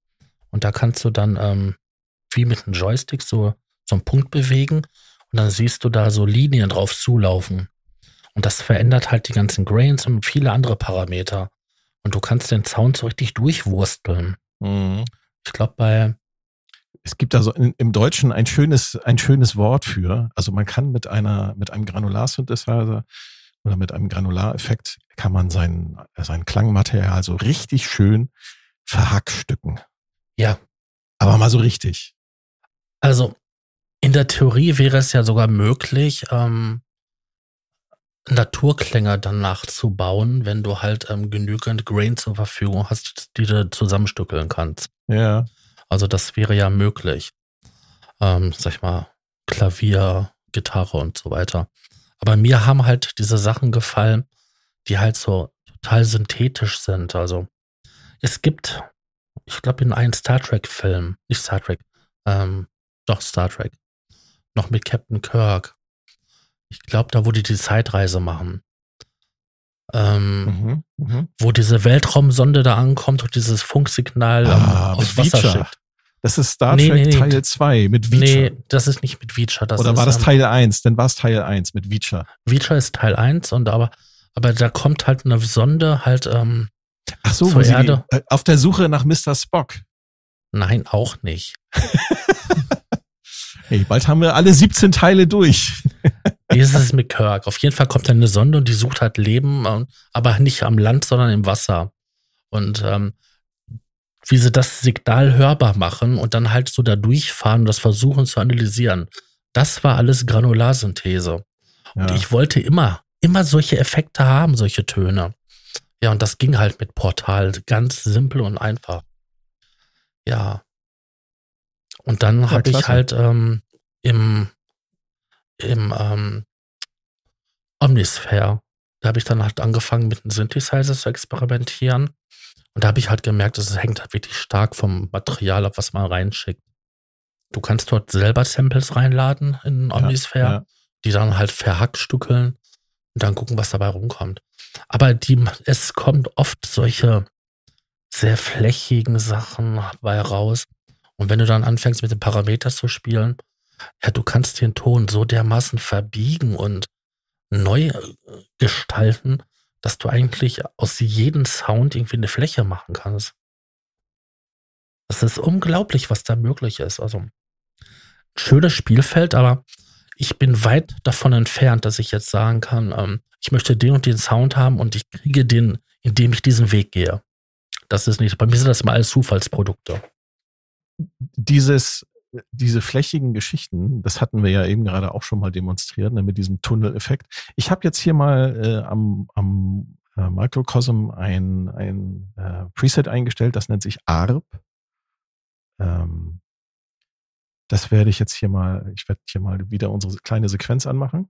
und da kannst du dann ähm, wie mit einem Joystick so, so einen Punkt bewegen und dann siehst du da so Linien drauf zulaufen. Und das verändert halt die ganzen Grains und viele andere Parameter. Und du kannst den Sound so richtig durchwursteln. Mhm. Ich glaube, bei es gibt also in, im Deutschen ein schönes, ein schönes Wort für. Also man kann mit einer, mit einem Granularsynthesizer oder mit einem Granulareffekt kann man sein, sein Klangmaterial so richtig schön verhackstücken. Ja. Aber mal so richtig. Also in der Theorie wäre es ja sogar möglich, ähm, Naturklänge danach zu bauen, wenn du halt ähm, genügend Grain zur Verfügung hast, die du zusammenstückeln kannst. Ja. Also das wäre ja möglich. Ähm, sag ich mal, Klavier, Gitarre und so weiter. Aber mir haben halt diese Sachen gefallen, die halt so total synthetisch sind. Also es gibt, ich glaube, in einem Star Trek-Film, nicht Star Trek, ähm, doch Star Trek, noch mit Captain Kirk, ich glaube, da wo die die Zeitreise machen. Ähm, mhm, mh. Wo diese Weltraumsonde da ankommt und dieses Funksignal ah, ähm, aufs Wasser schickt. Das ist Star nee, Trek nee, nee. Teil 2 mit Veacher. Nee, das ist nicht mit. Das Oder war das Teil 1? Dann war es Teil 1 mit Veacher. Veacher ist Teil 1 und aber, aber da kommt halt eine Sonde halt ähm, Ach so, zur Erde. Die, äh, auf der Suche nach Mr. Spock. Nein, auch nicht. hey, bald haben wir alle 17 Teile durch. Wie ist es mit Kirk? Auf jeden Fall kommt dann eine Sonde und die sucht halt Leben, äh, aber nicht am Land, sondern im Wasser. Und ähm, wie sie das Signal hörbar machen und dann halt so da durchfahren und das versuchen zu analysieren. Das war alles Granularsynthese. Ja. Und ich wollte immer, immer solche Effekte haben, solche Töne. Ja, und das ging halt mit Portal ganz simpel und einfach. Ja. Und dann ja, habe ich halt ähm, im, im ähm, Omnisphere, da habe ich dann halt angefangen mit einem Synthesizer zu experimentieren. Und da habe ich halt gemerkt, dass es hängt halt wirklich stark vom Material ab, was man reinschickt. Du kannst dort selber Samples reinladen in Omnisphere, ja, ja. die dann halt verhackstückeln und dann gucken, was dabei rumkommt. Aber die, es kommt oft solche sehr flächigen Sachen bei raus. Und wenn du dann anfängst mit den Parametern zu spielen, ja, du kannst den Ton so dermaßen verbiegen und neu äh, gestalten, dass du eigentlich aus jedem Sound irgendwie eine Fläche machen kannst. Das ist unglaublich, was da möglich ist. Also schönes Spielfeld, aber ich bin weit davon entfernt, dass ich jetzt sagen kann, ähm, ich möchte den und den Sound haben und ich kriege den, indem ich diesen Weg gehe. Das ist nicht, bei mir sind das immer alles Zufallsprodukte. Dieses, diese flächigen Geschichten, das hatten wir ja eben gerade auch schon mal demonstriert, ne, mit diesem Tunneleffekt. Ich habe jetzt hier mal äh, am, am äh, Microcosm ein, ein äh, Preset eingestellt, das nennt sich ARP. Ähm, das werde ich jetzt hier mal, ich werde hier mal wieder unsere kleine Sequenz anmachen,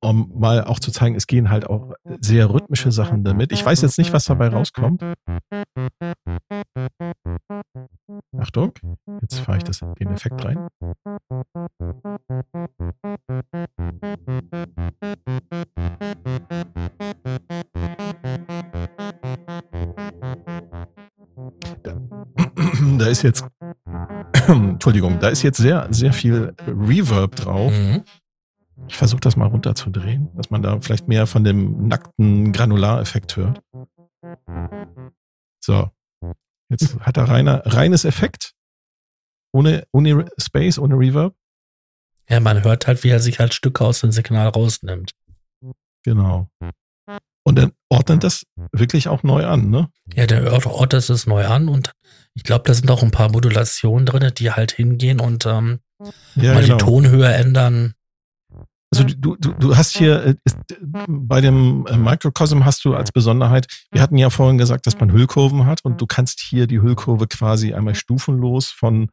um mal auch zu zeigen, es gehen halt auch sehr rhythmische Sachen damit. Ich weiß jetzt nicht, was dabei rauskommt. Achtung, jetzt fahre ich das, den Effekt rein. Da ist jetzt Entschuldigung, da ist jetzt sehr, sehr viel Reverb drauf. Mhm. Ich versuche das mal runterzudrehen, dass man da vielleicht mehr von dem nackten Granulareffekt hört. So. Jetzt hat er reiner, reines Effekt. Ohne, ohne Space, ohne Reverb. Ja, man hört halt, wie er sich halt Stücke aus dem Signal rausnimmt. Genau. Und dann ordnet das wirklich auch neu an, ne? Ja, der ordnet es neu an und ich glaube, da sind auch ein paar Modulationen drin, die halt hingehen und ähm, ja, mal genau. die Tonhöhe ändern. Also du, du, du hast hier äh, ist, bei dem äh, Microcosm hast du als Besonderheit, wir hatten ja vorhin gesagt, dass man Hüllkurven hat und du kannst hier die Hüllkurve quasi einmal stufenlos von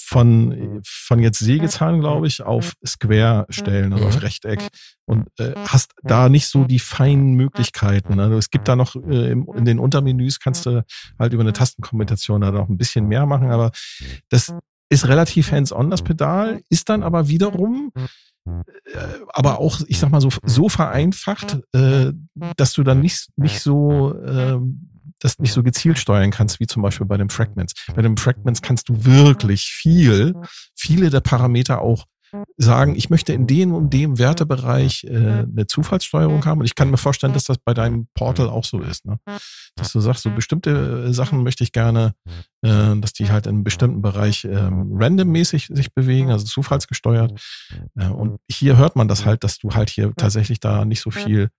von, von jetzt Sägezahn, glaube ich, auf Square stellen, also auf. Rechteck und äh, hast da nicht so die feinen Möglichkeiten. Also es gibt da noch äh, in den Untermenüs kannst du halt über eine Tastenkombination da noch ein bisschen mehr machen, aber das ist relativ hands-on, das Pedal, ist dann aber wiederum aber auch, ich sag mal so, so vereinfacht, äh, dass du dann nicht, nicht so äh, das nicht so gezielt steuern kannst, wie zum Beispiel bei den Fragments. Bei den Fragments kannst du wirklich viel, viele der Parameter auch sagen, ich möchte in dem und dem Wertebereich äh, eine Zufallssteuerung haben. Und ich kann mir vorstellen, dass das bei deinem Portal auch so ist. Ne? Dass du sagst, so bestimmte äh, Sachen möchte ich gerne, äh, dass die halt in einem bestimmten Bereich ähm, randommäßig sich bewegen, also zufallsgesteuert. Äh, und hier hört man das halt, dass du halt hier tatsächlich da nicht so viel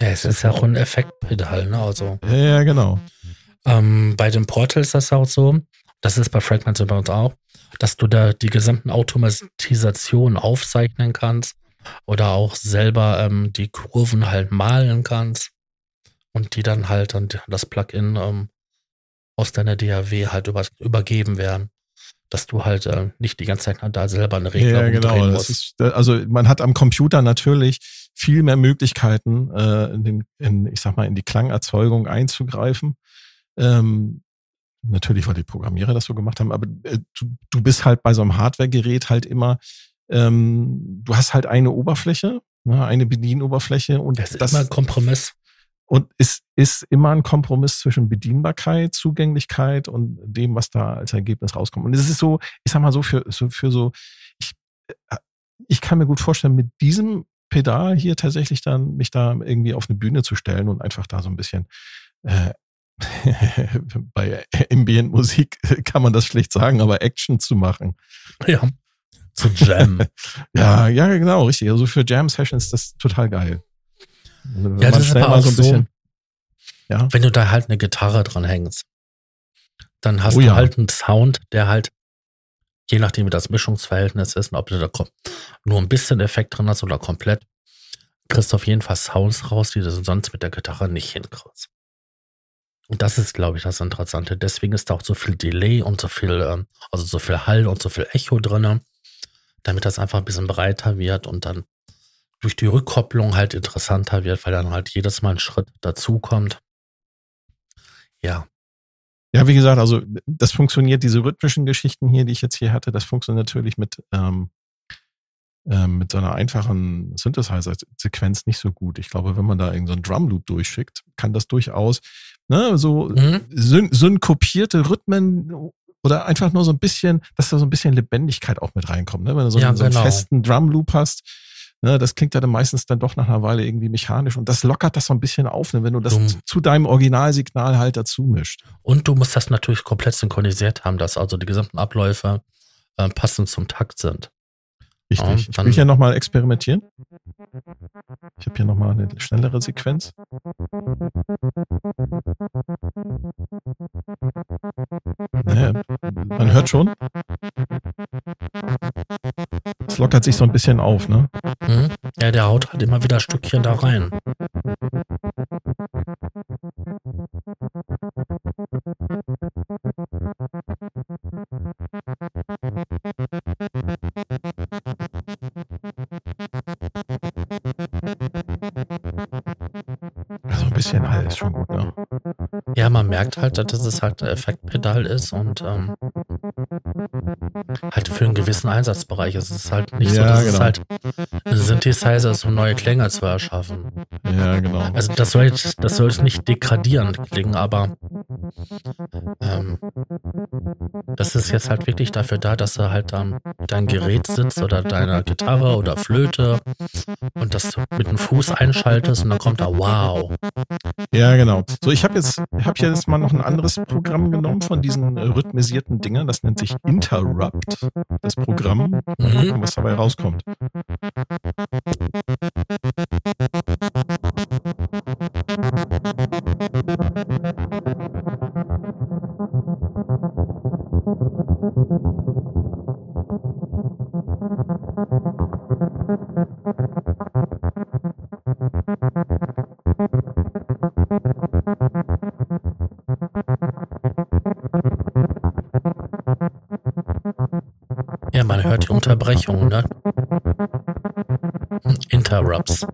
ja, es ist ja auch ein Effektpedal, ne? Also. Ja, ja genau. Ähm, bei dem Portal ist das auch so, das ist bei Fragments übrigens auch, dass du da die gesamten Automatisationen aufzeichnen kannst oder auch selber ähm, die Kurven halt malen kannst und die dann halt an das Plugin ähm, aus deiner DAW halt über, übergeben werden. Dass du halt äh, nicht die ganze Zeit da selber eine Regel ja, genau. musst. Ist, also man hat am Computer natürlich viel mehr Möglichkeiten, äh, in den, in, ich sag mal, in die Klangerzeugung einzugreifen. Ähm, natürlich, weil die Programmierer das so gemacht haben, aber äh, du, du bist halt bei so einem Hardware-Gerät halt immer, ähm, du hast halt eine Oberfläche, ne, eine Bedienoberfläche und das ist das, immer ein Kompromiss. Und es ist immer ein Kompromiss zwischen Bedienbarkeit, Zugänglichkeit und dem, was da als Ergebnis rauskommt. Und es ist so, ich sag mal so, für so, für so ich, äh, ich kann mir gut vorstellen, mit diesem Pedal hier tatsächlich dann mich da irgendwie auf eine Bühne zu stellen und einfach da so ein bisschen äh, bei Ambient Musik kann man das schlecht sagen, aber Action zu machen. Ja. Zu Jam. ja, ja, genau, richtig. Also für Jam Sessions ist das total geil. Also ja, das ist aber auch so, bisschen, ja. wenn du da halt eine Gitarre dran hängst, dann hast oh, du ja. halt einen Sound, der halt je nachdem wie das Mischungsverhältnis ist und ob du da nur ein bisschen Effekt drin hast oder komplett, kriegst du auf jeden Fall Sounds raus, die du sonst mit der Gitarre nicht hinkriegst. Und das ist, glaube ich, das Interessante. Deswegen ist da auch so viel Delay und so viel, ähm, also so viel Hall und so viel Echo drinne, damit das einfach ein bisschen breiter wird und dann durch die Rückkopplung halt interessanter wird, weil dann halt jedes Mal ein Schritt dazukommt. Ja. Ja, wie gesagt, also das funktioniert, diese rhythmischen Geschichten hier, die ich jetzt hier hatte, das funktioniert natürlich mit, ähm, ähm, mit so einer einfachen Synthesizer-Sequenz nicht so gut. Ich glaube, wenn man da irgendeinen so Drum-Loop durchschickt, kann das durchaus ne, so mhm. syn synkopierte Rhythmen oder einfach nur so ein bisschen, dass da so ein bisschen Lebendigkeit auch mit reinkommt. Ne? Wenn du so, ja, einen, so einen genau. festen Drum-Loop hast, ne, das klingt ja dann meistens dann doch nach einer Weile irgendwie mechanisch und das lockert das so ein bisschen auf, ne, wenn du das Dumm. zu deinem Originalsignal halt dazu mischt. Und du musst das natürlich komplett synchronisiert haben, dass also die gesamten Abläufe äh, passend zum Takt sind. Richtig. ich will hier nochmal experimentieren. Ich habe hier nochmal eine schnellere Sequenz. Naja, man hört schon. Es lockert sich so ein bisschen auf, ne? Mhm. Ja, der haut halt immer wieder Stückchen da rein. Bisschen Hall ist schon gut, ne? Ja, man merkt halt, dass es halt ein Effektpedal ist und ähm, halt für einen gewissen Einsatzbereich. Es ist halt nicht ja, so, dass genau. es halt ein Synthesizer ist, um neue Klänge zu erschaffen. Ja, genau. Also das soll das soll jetzt nicht degradierend klingen, aber ähm, das ist jetzt halt wirklich dafür da, dass du halt dann dein Gerät sitzt oder deine Gitarre oder Flöte und das mit dem Fuß einschaltest und dann kommt da wow. Ja, genau. So, ich habe jetzt, habe jetzt mal noch ein anderes Programm genommen von diesen rhythmisierten Dingern. Das nennt sich Interrupt, das Programm. Mhm. Was dabei rauskommt. Ja, man hört die Unterbrechung, ne? Interrupts.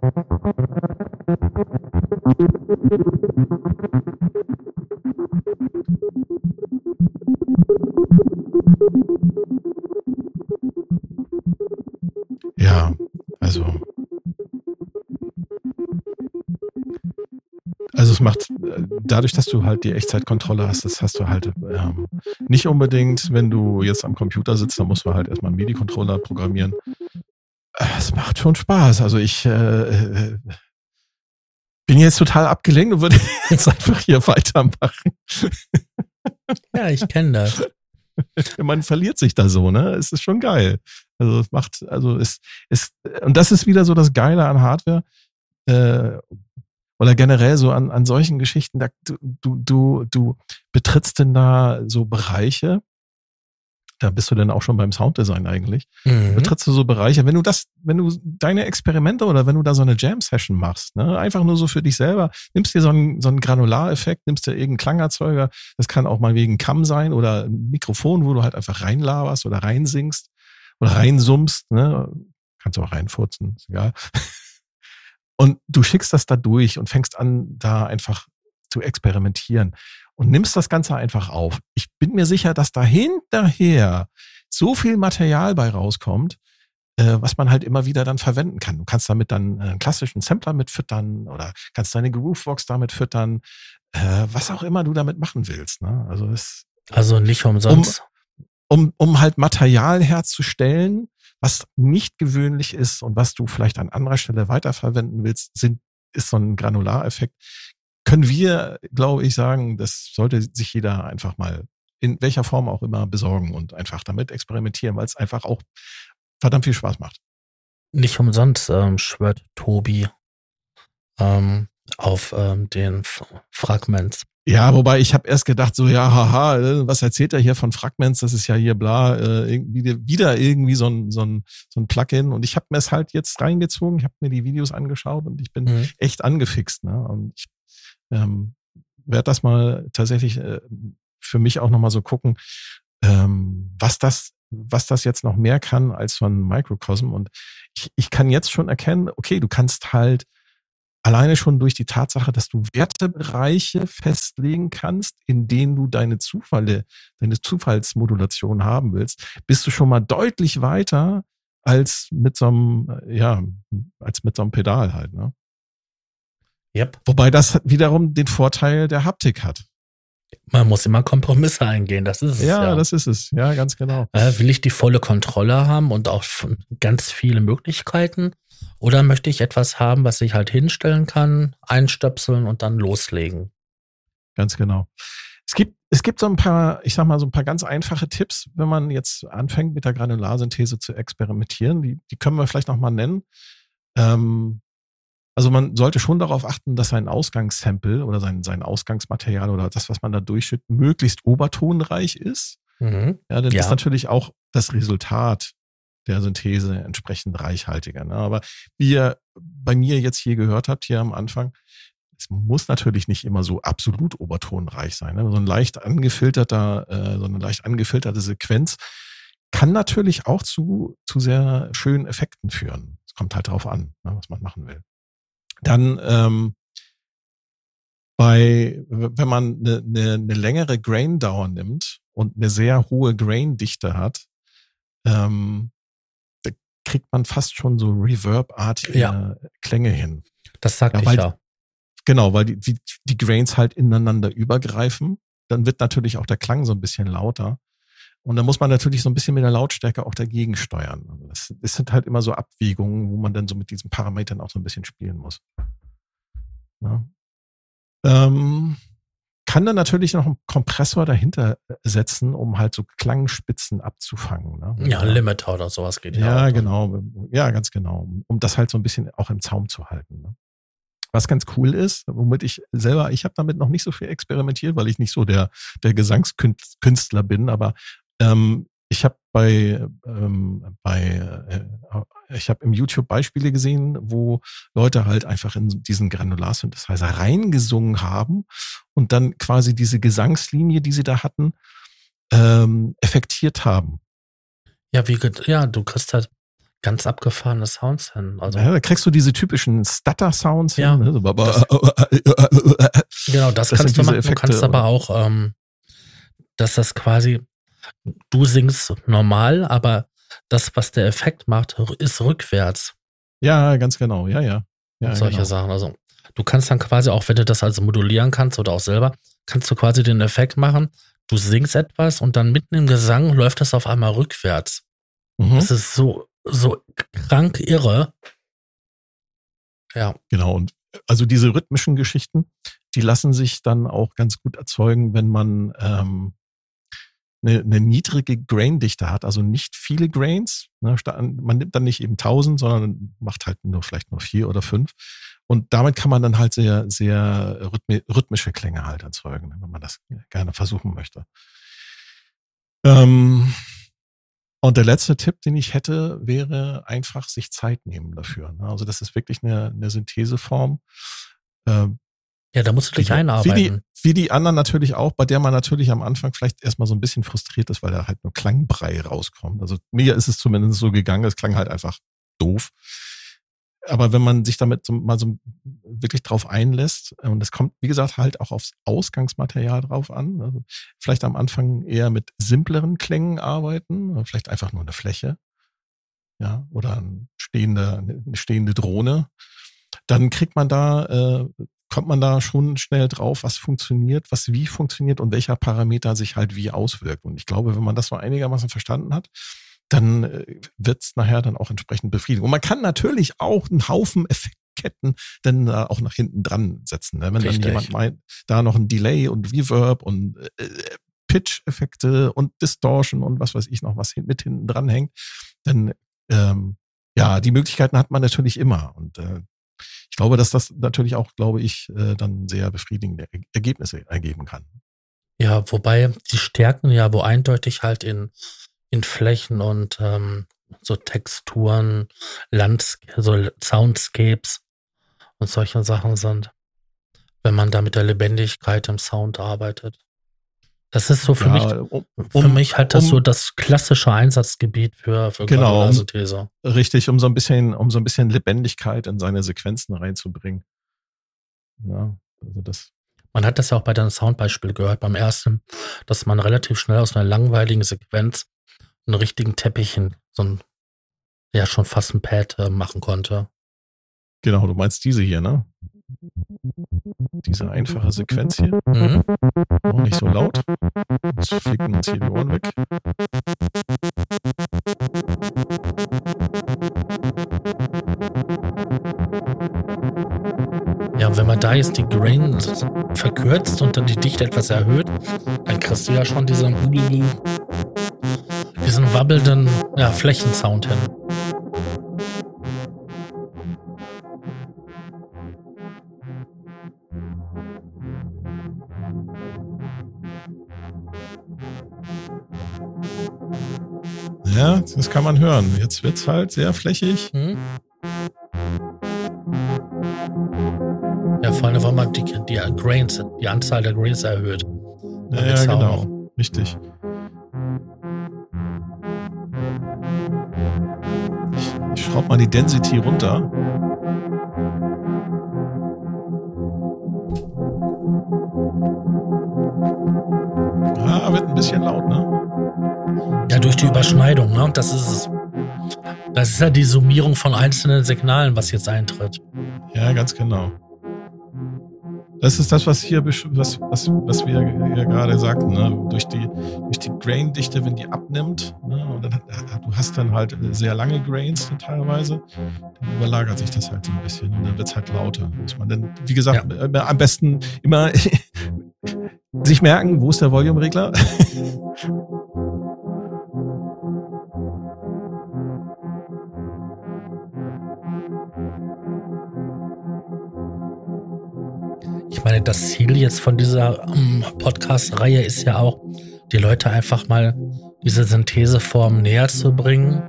Dadurch, dass du halt die Echtzeitkontrolle hast, das hast du halt ähm, nicht unbedingt, wenn du jetzt am Computer sitzt, dann musst du halt erstmal einen MIDI-Controller programmieren. Es macht schon Spaß. Also ich äh, äh bin jetzt total abgelenkt und würde jetzt einfach hier weitermachen. Ja, ich kenne das. Man verliert sich da so, ne? Es ist schon geil. Also es macht, also es ist, und das ist wieder so das Geile an Hardware, äh, oder generell so an, an solchen Geschichten, da, du, du, du, du betrittst denn da so Bereiche, da bist du denn auch schon beim Sounddesign eigentlich. Mhm. Betrittst du so Bereiche, wenn du das, wenn du deine Experimente oder wenn du da so eine Jam-Session machst, ne, einfach nur so für dich selber, nimmst dir so einen, so einen Granulareffekt, nimmst dir irgendeinen Klangerzeuger, das kann auch mal wegen Kamm sein oder ein Mikrofon, wo du halt einfach reinlaberst oder reinsingst oder reinsummst, ne, kannst du auch reinfurzen, ist egal. Und du schickst das da durch und fängst an, da einfach zu experimentieren und nimmst das Ganze einfach auf. Ich bin mir sicher, dass da hinterher so viel Material bei rauskommt, äh, was man halt immer wieder dann verwenden kann. Du kannst damit dann einen klassischen Sampler mit füttern oder kannst deine Groovebox damit füttern, äh, was auch immer du damit machen willst. Ne? Also, es, also nicht umsonst. Um, um, um halt Material herzustellen, was nicht gewöhnlich ist und was du vielleicht an anderer Stelle weiterverwenden willst, sind, ist so ein Granulareffekt können wir, glaube ich, sagen, das sollte sich jeder einfach mal in welcher Form auch immer besorgen und einfach damit experimentieren, weil es einfach auch verdammt viel Spaß macht. Nicht umsonst ähm, schwört Tobi ähm, auf ähm, den Fragments. Ja, wobei ich habe erst gedacht, so ja, haha, äh, was erzählt er hier von Fragments? Das ist ja hier bla, äh, irgendwie, wieder irgendwie so ein, so ein, so ein Plugin. Und ich habe mir es halt jetzt reingezogen, ich habe mir die Videos angeschaut und ich bin mhm. echt angefixt. Ne? Und ich ähm, werde das mal tatsächlich äh, für mich auch nochmal so gucken, ähm, was das, was das jetzt noch mehr kann als so ein Microcosm. Und ich, ich kann jetzt schon erkennen, okay, du kannst halt alleine schon durch die Tatsache, dass du Wertebereiche festlegen kannst, in denen du deine Zufälle, deine Zufallsmodulation haben willst, bist du schon mal deutlich weiter als mit so einem, ja, als mit so einem Pedal halt, ne? Yep. Wobei das wiederum den Vorteil der Haptik hat. Man muss immer Kompromisse eingehen, das ist es. Ja, ja. das ist es. Ja, ganz genau. Äh, will ich die volle Kontrolle haben und auch ganz viele Möglichkeiten? Oder möchte ich etwas haben, was ich halt hinstellen kann, einstöpseln und dann loslegen? Ganz genau. Es gibt, es gibt so ein paar, ich sag mal, so ein paar ganz einfache Tipps, wenn man jetzt anfängt mit der Granularsynthese zu experimentieren. Die, die können wir vielleicht nochmal nennen. Ähm, also man sollte schon darauf achten, dass sein Ausgangssample oder sein, sein Ausgangsmaterial oder das, was man da durchschüttet, möglichst obertonreich ist. Mhm. Ja, denn ja. das ist natürlich auch das Resultat der Synthese entsprechend reichhaltiger. Ne? Aber wie ihr bei mir jetzt hier gehört habt, hier am Anfang, es muss natürlich nicht immer so absolut obertonreich sein. Ne? So ein leicht angefilterter, äh, so eine leicht angefilterte Sequenz kann natürlich auch zu, zu sehr schönen Effekten führen. Es kommt halt darauf an, ne, was man machen will. Dann ähm, bei, wenn man eine, eine, eine längere Grain-Dauer nimmt und eine sehr hohe Grain-Dichte hat, ähm, kriegt man fast schon so Reverb-artige ja. Klänge hin. Das sagt ja, ich ja. Genau, weil die, die, die Grains halt ineinander übergreifen. Dann wird natürlich auch der Klang so ein bisschen lauter. Und da muss man natürlich so ein bisschen mit der Lautstärke auch dagegen steuern. Also das, das sind halt immer so Abwägungen, wo man dann so mit diesen Parametern auch so ein bisschen spielen muss. Ja. Ähm, kann dann natürlich noch einen Kompressor dahinter setzen, um halt so Klangspitzen abzufangen. Ne? Ja, Limiter oder sowas geht ja. Ja, auch. genau. Ja, ganz genau. Um das halt so ein bisschen auch im Zaum zu halten. Ne? Was ganz cool ist, womit ich selber, ich habe damit noch nicht so viel experimentiert, weil ich nicht so der, der Gesangskünstler bin, aber ähm, ich habe bei, ähm, bei äh, ich habe im YouTube Beispiele gesehen, wo Leute halt einfach in diesen Granularsynthesizer reingesungen haben und dann quasi diese Gesangslinie, die sie da hatten, ähm, effektiert haben. Ja, wie ja, du kriegst halt ganz abgefahrene Sounds hin. Also ja, da kriegst du diese typischen Stutter-Sounds ja, hin. Ne? So, das, genau, das, das kannst du machen. Effekte, du kannst aber auch, ähm, dass das quasi du singst normal, aber das, was der Effekt macht, ist rückwärts. Ja, ganz genau, ja, ja. ja Und solche genau. Sachen. Also du kannst dann quasi auch, wenn du das also modulieren kannst oder auch selber, kannst du quasi den Effekt machen, du singst etwas und dann mitten im Gesang läuft das auf einmal rückwärts. Mhm. Das ist so, so krank irre. Ja. Genau, und also diese rhythmischen Geschichten, die lassen sich dann auch ganz gut erzeugen, wenn man ähm, eine, eine niedrige Graindichte hat, also nicht viele Grains. Ne, man nimmt dann nicht eben 1000, sondern macht halt nur vielleicht nur vier oder fünf. Und damit kann man dann halt sehr, sehr rhythmische Klänge halt erzeugen, wenn man das gerne versuchen möchte. Ähm, und der letzte Tipp, den ich hätte, wäre einfach sich Zeit nehmen dafür. Ne? Also das ist wirklich eine, eine Syntheseform. Ähm, ja, da musst du dich einarbeiten. Wie die, wie die anderen natürlich auch, bei der man natürlich am Anfang vielleicht erstmal so ein bisschen frustriert ist, weil da halt nur Klangbrei rauskommt. Also mir ist es zumindest so gegangen, es klang halt einfach doof. Aber wenn man sich damit so, mal so wirklich drauf einlässt, und es kommt, wie gesagt, halt auch aufs Ausgangsmaterial drauf an, also vielleicht am Anfang eher mit simpleren Klängen arbeiten, vielleicht einfach nur eine Fläche, ja, oder eine stehende, eine stehende Drohne, dann kriegt man da äh, kommt man da schon schnell drauf, was funktioniert, was wie funktioniert und welcher Parameter sich halt wie auswirkt. Und ich glaube, wenn man das so einigermaßen verstanden hat, dann äh, wird es nachher dann auch entsprechend befriedigend. Und man kann natürlich auch einen Haufen Effektketten dann äh, auch nach hinten dran setzen. Ne? Wenn Richtig. dann jemand meint, da noch ein Delay und Reverb und äh, Pitch-Effekte und Distortion und was weiß ich noch, was mit hinten dran hängt, dann ähm, ja, die Möglichkeiten hat man natürlich immer. Und äh, ich glaube, dass das natürlich auch, glaube ich, äh, dann sehr befriedigende Ergebnisse ergeben kann. Ja, wobei die Stärken ja wo eindeutig halt in, in Flächen und ähm, so Texturen, Lands so Soundscapes und solche Sachen sind. wenn man da mit der Lebendigkeit im Sound arbeitet. Das ist so für Ja, mich, um, für mich halt das um- so das klassische Einsatzgebiet für, für Genau. Granularsynthese. Richtig, um so ein bisschen, um so ein bisschen Lebendigkeit in seine Sequenzen reinzubringen. Ja, also das, Man hat das ja auch bei deinem Soundbeispiel gehört, beim ersten, dass man relativ schnell aus einer langweiligen Sequenz einen richtigen Teppich in so ein, ja, schon fast ein Pad äh, machen konnte. genau, du meinst diese hier, ne? Diese einfache Sequenz hier, Mhm. auch nicht so laut. Jetzt flicken uns hier die Ohren weg. Ja, wenn man da jetzt die Grain verkürzt und dann die Dichte etwas erhöht, dann kriegst du ja schon diesen, diesen wabbelnden ja, Flächensound hin. Das kann man hören. Jetzt wird's halt sehr flächig. Hm? Ja, vor allem, weil man die, die Grains, die Anzahl der Grains erhöht. Ja, ja genau. Richtig. Ich, ich schraube mal die Density runter. Die Überschneidung, ne? Das ist es. Das ist ja die Summierung von einzelnen Signalen, was jetzt eintritt. Ja, ganz genau. Das ist das, was hier, was, was, was wir ja gerade sagten, ne? durch die, durch die Grain-Dichte, wenn die abnimmt, ne? und dann, hat- du hast dann halt sehr lange Grains teilweise, dann überlagert sich das halt so ein bisschen und dann wird's halt lauter. Muss man dann, wie gesagt, äh, am besten immer sich merken, wo ist der Volume-Regler? Meine, das Ziel jetzt von dieser ähm, Podcast-Reihe ist ja auch, die Leute einfach mal diese Syntheseform näher zu bringen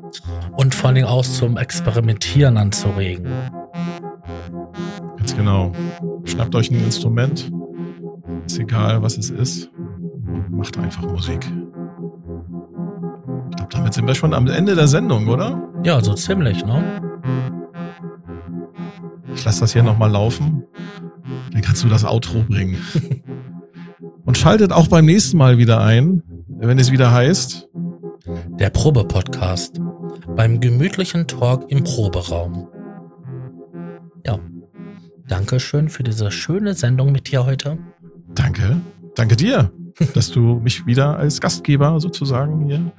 und vor allen Dingen auch zum Experimentieren anzuregen. Ganz genau. Schnappt euch ein Instrument, ist egal, was es ist, und macht einfach Musik. Ich glaube, damit sind wir schon am Ende der Sendung, oder? Ja, so ziemlich, ne? Ich lasse das hier nochmal laufen. Dann kannst du das Outro bringen. Und schaltet auch beim nächsten Mal wieder ein, wenn es wieder heißt. Der Probe-Podcast. Beim gemütlichen Talk im Proberaum. Ja. Dankeschön für diese schöne Sendung mit dir heute. Danke. Danke dir, dass du mich wieder als Gastgeber sozusagen hier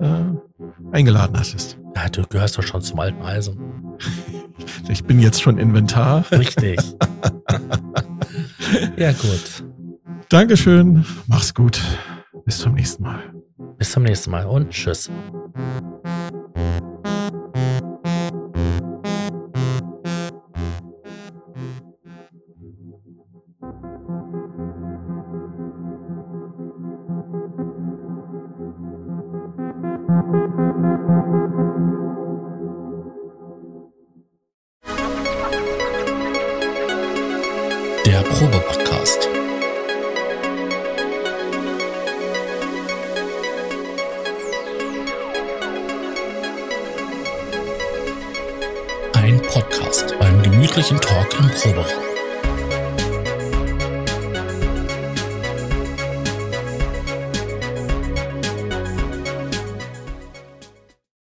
äh, eingeladen hattest. Ja, du gehörst doch schon zum alten Eisen. Ich bin jetzt schon Inventar. Richtig. ja, gut. Dankeschön. Mach's gut. Bis zum nächsten Mal. Bis zum nächsten Mal und tschüss. Ein Podcast